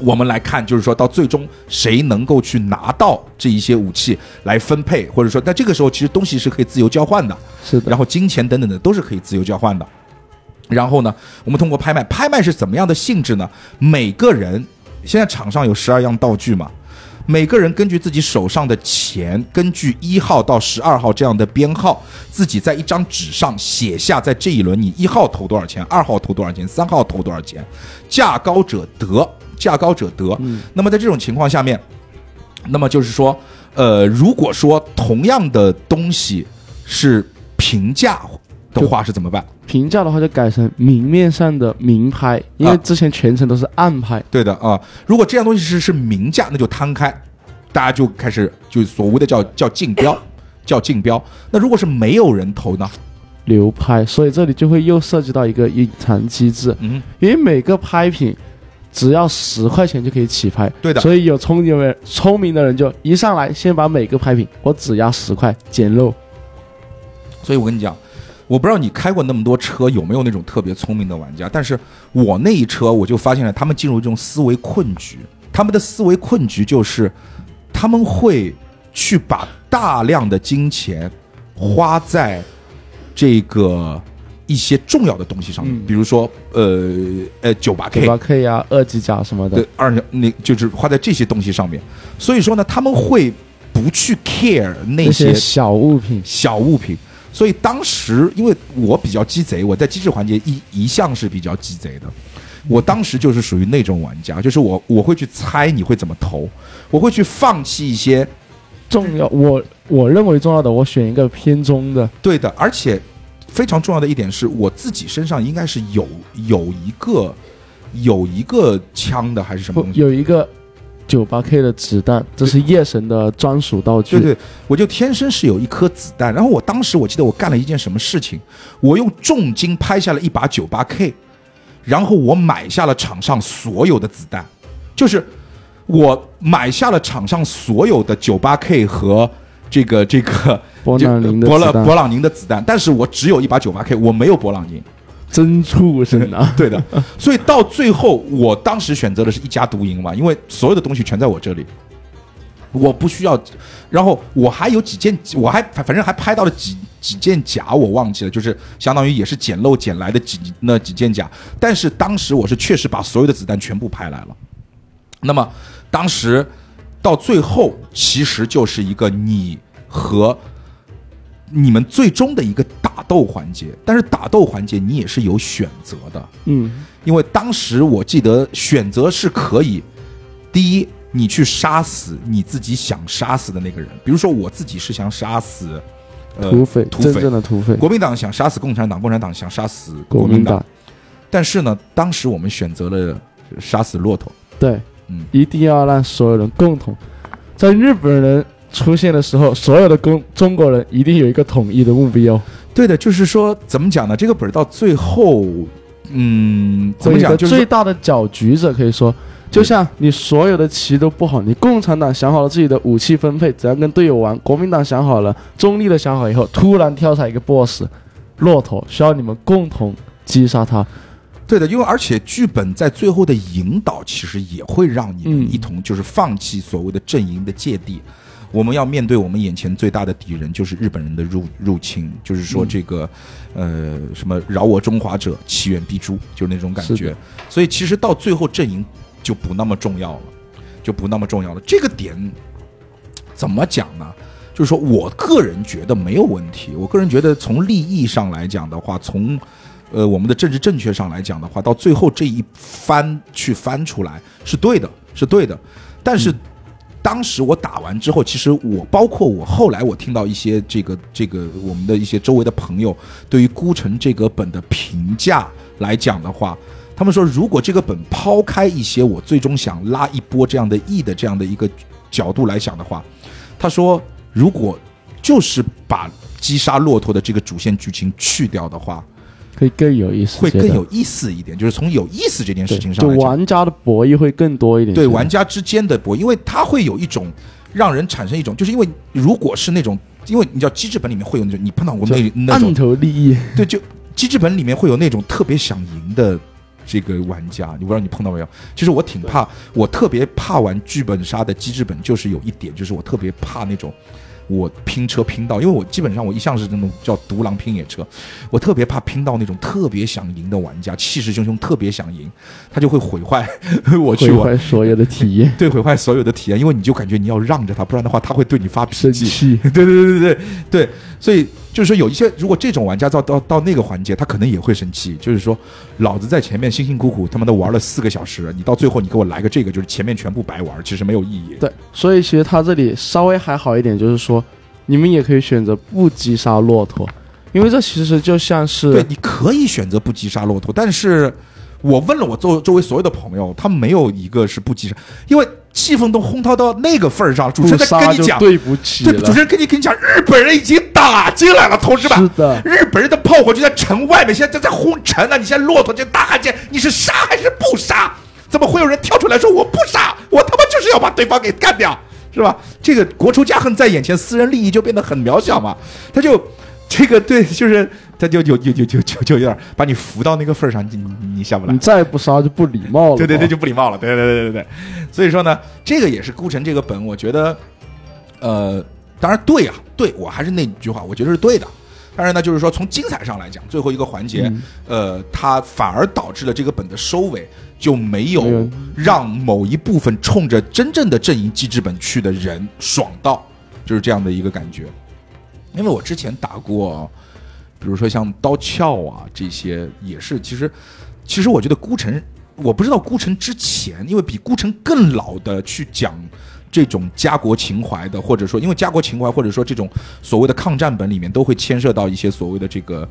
我们来看，就是说到最终谁能够去拿到这一些武器来分配，或者说，在这个时候其实东西是可以自由交换的，是的，然后金钱等等的都是可以自由交换的。然后呢，我们通过拍卖，拍卖是怎么样的性质呢？每个人现在场上有十二样道具嘛，每个人根据自己手上的钱，根据一号到十二号这样的编号，自己在一张纸上写下，在这一轮你一号投多少钱，二号投多少钱，三号投多少钱，价高者得，价高者得。那么在这种情况下面，那么就是说，呃，如果说同样的东西是平价的话，是怎么办？平价的话就改成明面上的明拍，因为啊之前全程都是暗拍。对的啊，如果这样东西是是明价，那就摊开，大家就开始就所谓的叫叫竞标，[COUGHS] 叫竞标。那如果是没有人投呢？流拍，所以这里就会又涉及到一个隐藏机制，嗯，因为每个拍品只要十块钱就可以起拍，对的所以有聪明的人，聪明的人就一上来先把每个拍品我只压十块捡漏，所以我跟你讲，我不知道你开过那么多车有没有那种特别聪明的玩家，但是我那一车我就发现了，他们进入这种思维困局。他们的思维困局就是，他们会去把大量的金钱花在这个一些重要的东西上面，嗯比如说呃呃九八 K 九八 K 呀、二级甲什么的对，，二那就是花在这些东西上面。所以说呢，他们会不去 care 那些些小物品，小物品。所以当时因为我比较鸡贼，我在机制环节一一向是比较鸡贼的。我当时就是属于那种玩家，就是我我会去猜你会怎么投，我会去放弃一些重要我我认为重要的，我选一个偏中的，对的，而且非常重要的一点是我自己身上应该是有有一个有一个枪的还是什么东西？有一个九八 K 的子弹，这是夜神的专属道具。对对，我就天生是有一颗子弹。然后我当时我记得我干了一件什么事情，我用重金拍下了一把九八 K，然后我买下了场上所有的子弹，就是我买下了场上所有的九八 K 和这个这个 [LAUGHS] 博朗宁的博子弹朗宁的子弹，但是我只有一把九八 K，我没有博朗宁。真畜生啊！[LAUGHS] 对的，所以到最后，我当时选择的是一家独赢嘛，因为所有的东西全在我这里，我不需要。然后我还有几件，我还反正还拍到了几几件甲，我忘记了，就是相当于也是捡漏捡来的几那几件甲。但是当时我是确实把所有的子弹全部拍来了。那么当时到最后，其实就是一个你和你们最终的一个打斗环节，但是打斗环节你也是有选择的，嗯，因为当时我记得选择是可以，第一，你去杀死你自己想杀死的那个人，比如说我自己是想杀死，呃，土匪，真土匪。真正的土匪，国民党想杀死共产党，共产党想杀死民国民党，但是呢，当时我们选择了杀死骆驼，对，嗯。一定要让所有人共同。在日本人出现的时候，所有的中中国人一定有一个统一的目标，对的，就是说怎么讲呢？这个本儿到最后，嗯，怎么讲？最大的搅局者，可以说，就像你所有的棋都不好，你共产党想好了自己的武器分配，怎样跟队友玩，国民党想好了，中立的想好以后，突然跳出来一个 BOSS，骆驼，需要你们共同击杀他。对的，因为而且剧本在最后的引导，其实也会让你们嗯一同就是放弃所谓的阵营的芥蒂。我们要面对我们眼前最大的敌人，就是日本人的入入侵，就是说这个，呃，什么饶我中华者，其远必诛，就是那种感觉。所以其实到最后阵营就不那么重要了，就不那么重要了。这个点怎么讲呢？就是说我个人觉得没有问题。我个人觉得从利益上来讲的话，从呃我们的政治正确上来讲的话，到最后这一翻去翻出来是对的，是对的。但是当时我打完之后，其实我包括我后来我听到一些这个这个我们的一些周围的朋友对于孤城这个本的评价来讲的话，他们说如果这个本抛开一些我最终想拉一波这样的意的这样的一个角度来想的话，他说如果就是把击杀骆驼的这个主线剧情去掉的话，可以更有意思，会更有意思一点，就是从有意思这件事情上来讲。玩家的博弈会更多一点。对玩家之间的博弈，因为它会有一种让人产生一种，就是因为如果是那种，因为你知道机制本里面会有那种，你碰到过那那暗种，头利益，[LAUGHS] 对，就机制本里面会有那种特别想赢的这个玩家，你不知道你碰到没有？其实我挺怕，我特别怕玩剧本杀的机制本，就是有一点，就是我特别怕那种。我拼车拼到，因为我基本上我一向是那种叫独狼拼野车，我特别怕拼到那种特别想赢的玩家，气势汹汹，特别想赢，他就会毁坏 [LAUGHS] 我去毁玩坏所有的体验，[LAUGHS] 对，毁坏所有的体验，因为你就感觉你要让着他，不然的话他会对你发脾气。[LAUGHS] 对对对对对对，所以就是说有一些，如果这种玩家到到到那个环节，他可能也会生气，就是说老子在前面辛辛苦苦他妈的玩了四个小时，你到最后你给我来个这个，就是前面全部白玩，其实没有意义。对，所以其实他这里稍微还好一点，就是说你们也可以选择不击杀骆驼，因为这其实就像是对，你可以选择不击杀骆驼，但是我问了我周周围所有的朋友，他没有一个是不击杀，因为气氛都烘托到那个份儿上，主持人在跟你讲，对不起对，主持人跟你跟你讲，日本人已经打进来了，同志们。是的，日本人的炮火就在城外面，现在在在轰城呢。你现在骆驼这大汉奸，你是杀还是不杀？怎么会有人跳出来说我不杀，我他妈就是要把对方给干掉，是吧？这个国仇家恨在眼前，私人利益就变得很渺小嘛。他就这个对，就是他就有有有就就就有点把你扶到那个份儿上，你你你下不来你。再不杀就不礼貌了。对对对，就不礼貌了。对对对对对对，所以说呢，这个也是孤城这个本，我觉得，呃，当然对啊，对我还是那句话，我觉得是对的。当然呢，就是说从精彩上来讲，最后一个环节，嗯呃，它反而导致了这个本的收尾就没有让某一部分冲着真正的阵营机制本去的人爽到，就是这样的一个感觉。因为我之前打过，比如说像刀鞘啊这些，也是其实其实我觉得孤城，我不知道孤城之前，因为比孤城更老的去讲这种家国情怀的，或者说因为家国情怀，或者说这种所谓的抗战本里面，都会牵涉到一些所谓的这个。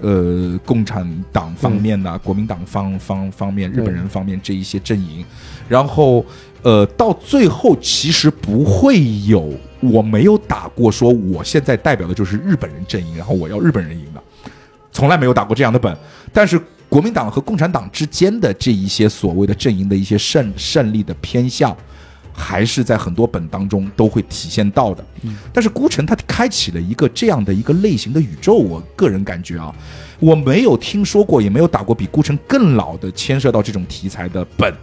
呃，共产党方面呐、国民党方方方面、日本人方面这一些阵营，然后呃，到最后其实不会有，我没有打过说我现在代表的就是日本人阵营，然后我要日本人赢的，从来没有打过这样的本。但是国民党和共产党之间的这一些所谓的阵营的一些胜胜利的偏向，还是在很多本当中都会体现到的。但是孤城它开启了一个这样的一个类型的宇宙，我个人感觉啊，我没有听说过，也没有打过比孤城更老的牵涉到这种题材的本。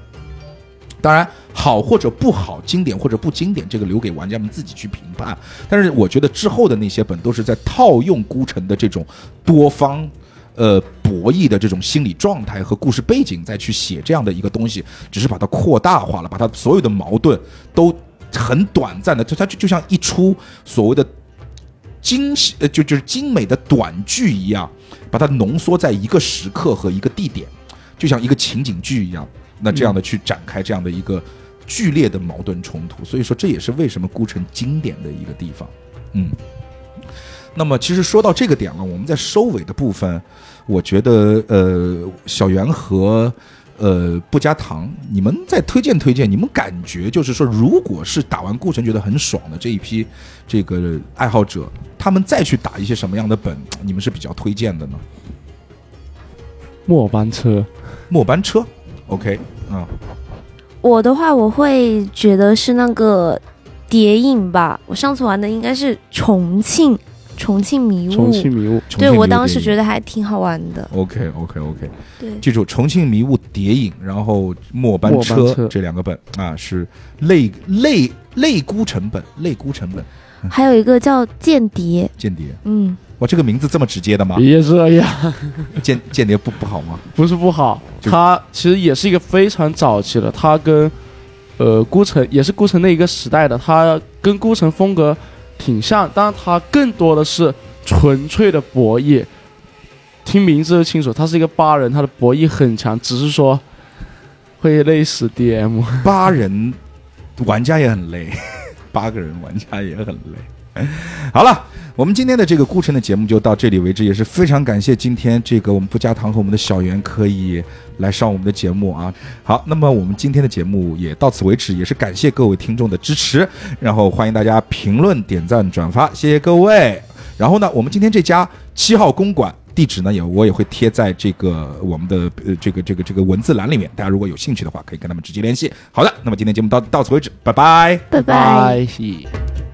当然，好或者不好，经典或者不经典，这个留给玩家们自己去评判。但是我觉得之后的那些本都是在套用孤城的这种多方。呃，博弈的这种心理状态和故事背景，再去写这样的一个东西，只是把它扩大化了，把它所有的矛盾都很短暂的，就它就就像一出所谓的精细呃，就就是精美的短剧一样，把它浓缩在一个时刻和一个地点，就像一个情景剧一样，那这样的去展开这样的一个剧烈的矛盾冲突。所以说，这也是为什么孤城经典的一个地方。嗯。那么，其实说到这个点了，我们在收尾的部分，我觉得呃，小袁和呃不加糖，你们再推荐推荐，你们感觉就是说，如果是打完孤城觉得很爽的这一批这个爱好者，他们再去打一些什么样的本，你们是比较推荐的呢？末班车，末班车，OK 啊、我的话，我会觉得是那个谍影吧。我上次玩的应该是重庆重庆迷雾，重庆迷雾，对我当时觉得得还挺好玩的。OK OK OK，对，记住《重庆迷雾》《谍影》，然后《末班车末班》车。这两个本啊，是类类类孤成本，类孤成本，还有一个叫间谍，间谍。嗯，哇，这个名字这么直接的吗？别这样，间间谍不不好吗？不是不好，就它其实也是一个非常早期的，他跟呃孤城也是孤城那一个时代的，他跟孤城风格挺像，但是它更多的是纯粹的博弈。听名字就清楚，他是一个八人，他的博弈很强，只是说会累死 DM。八人玩家也很累，[LAUGHS] 八个人玩家也很累。好了，我们今天的这个孤城的节目就到这里为止，也是非常感谢今天这个我们不加糖和我们的小袁可以来上我们的节目啊。好，那么我们今天的节目也到此为止，也是感谢各位听众的支持，然后欢迎大家评论、点赞、转发，谢谢各位。然后呢，我们今天这家七号公馆。地址呢也我也会贴在这个我们的呃这个这个这个文字栏里面，大家如果有兴趣的话，可以跟他们直接联系。好的，那么今天节目到到此为止，拜拜。拜拜。拜。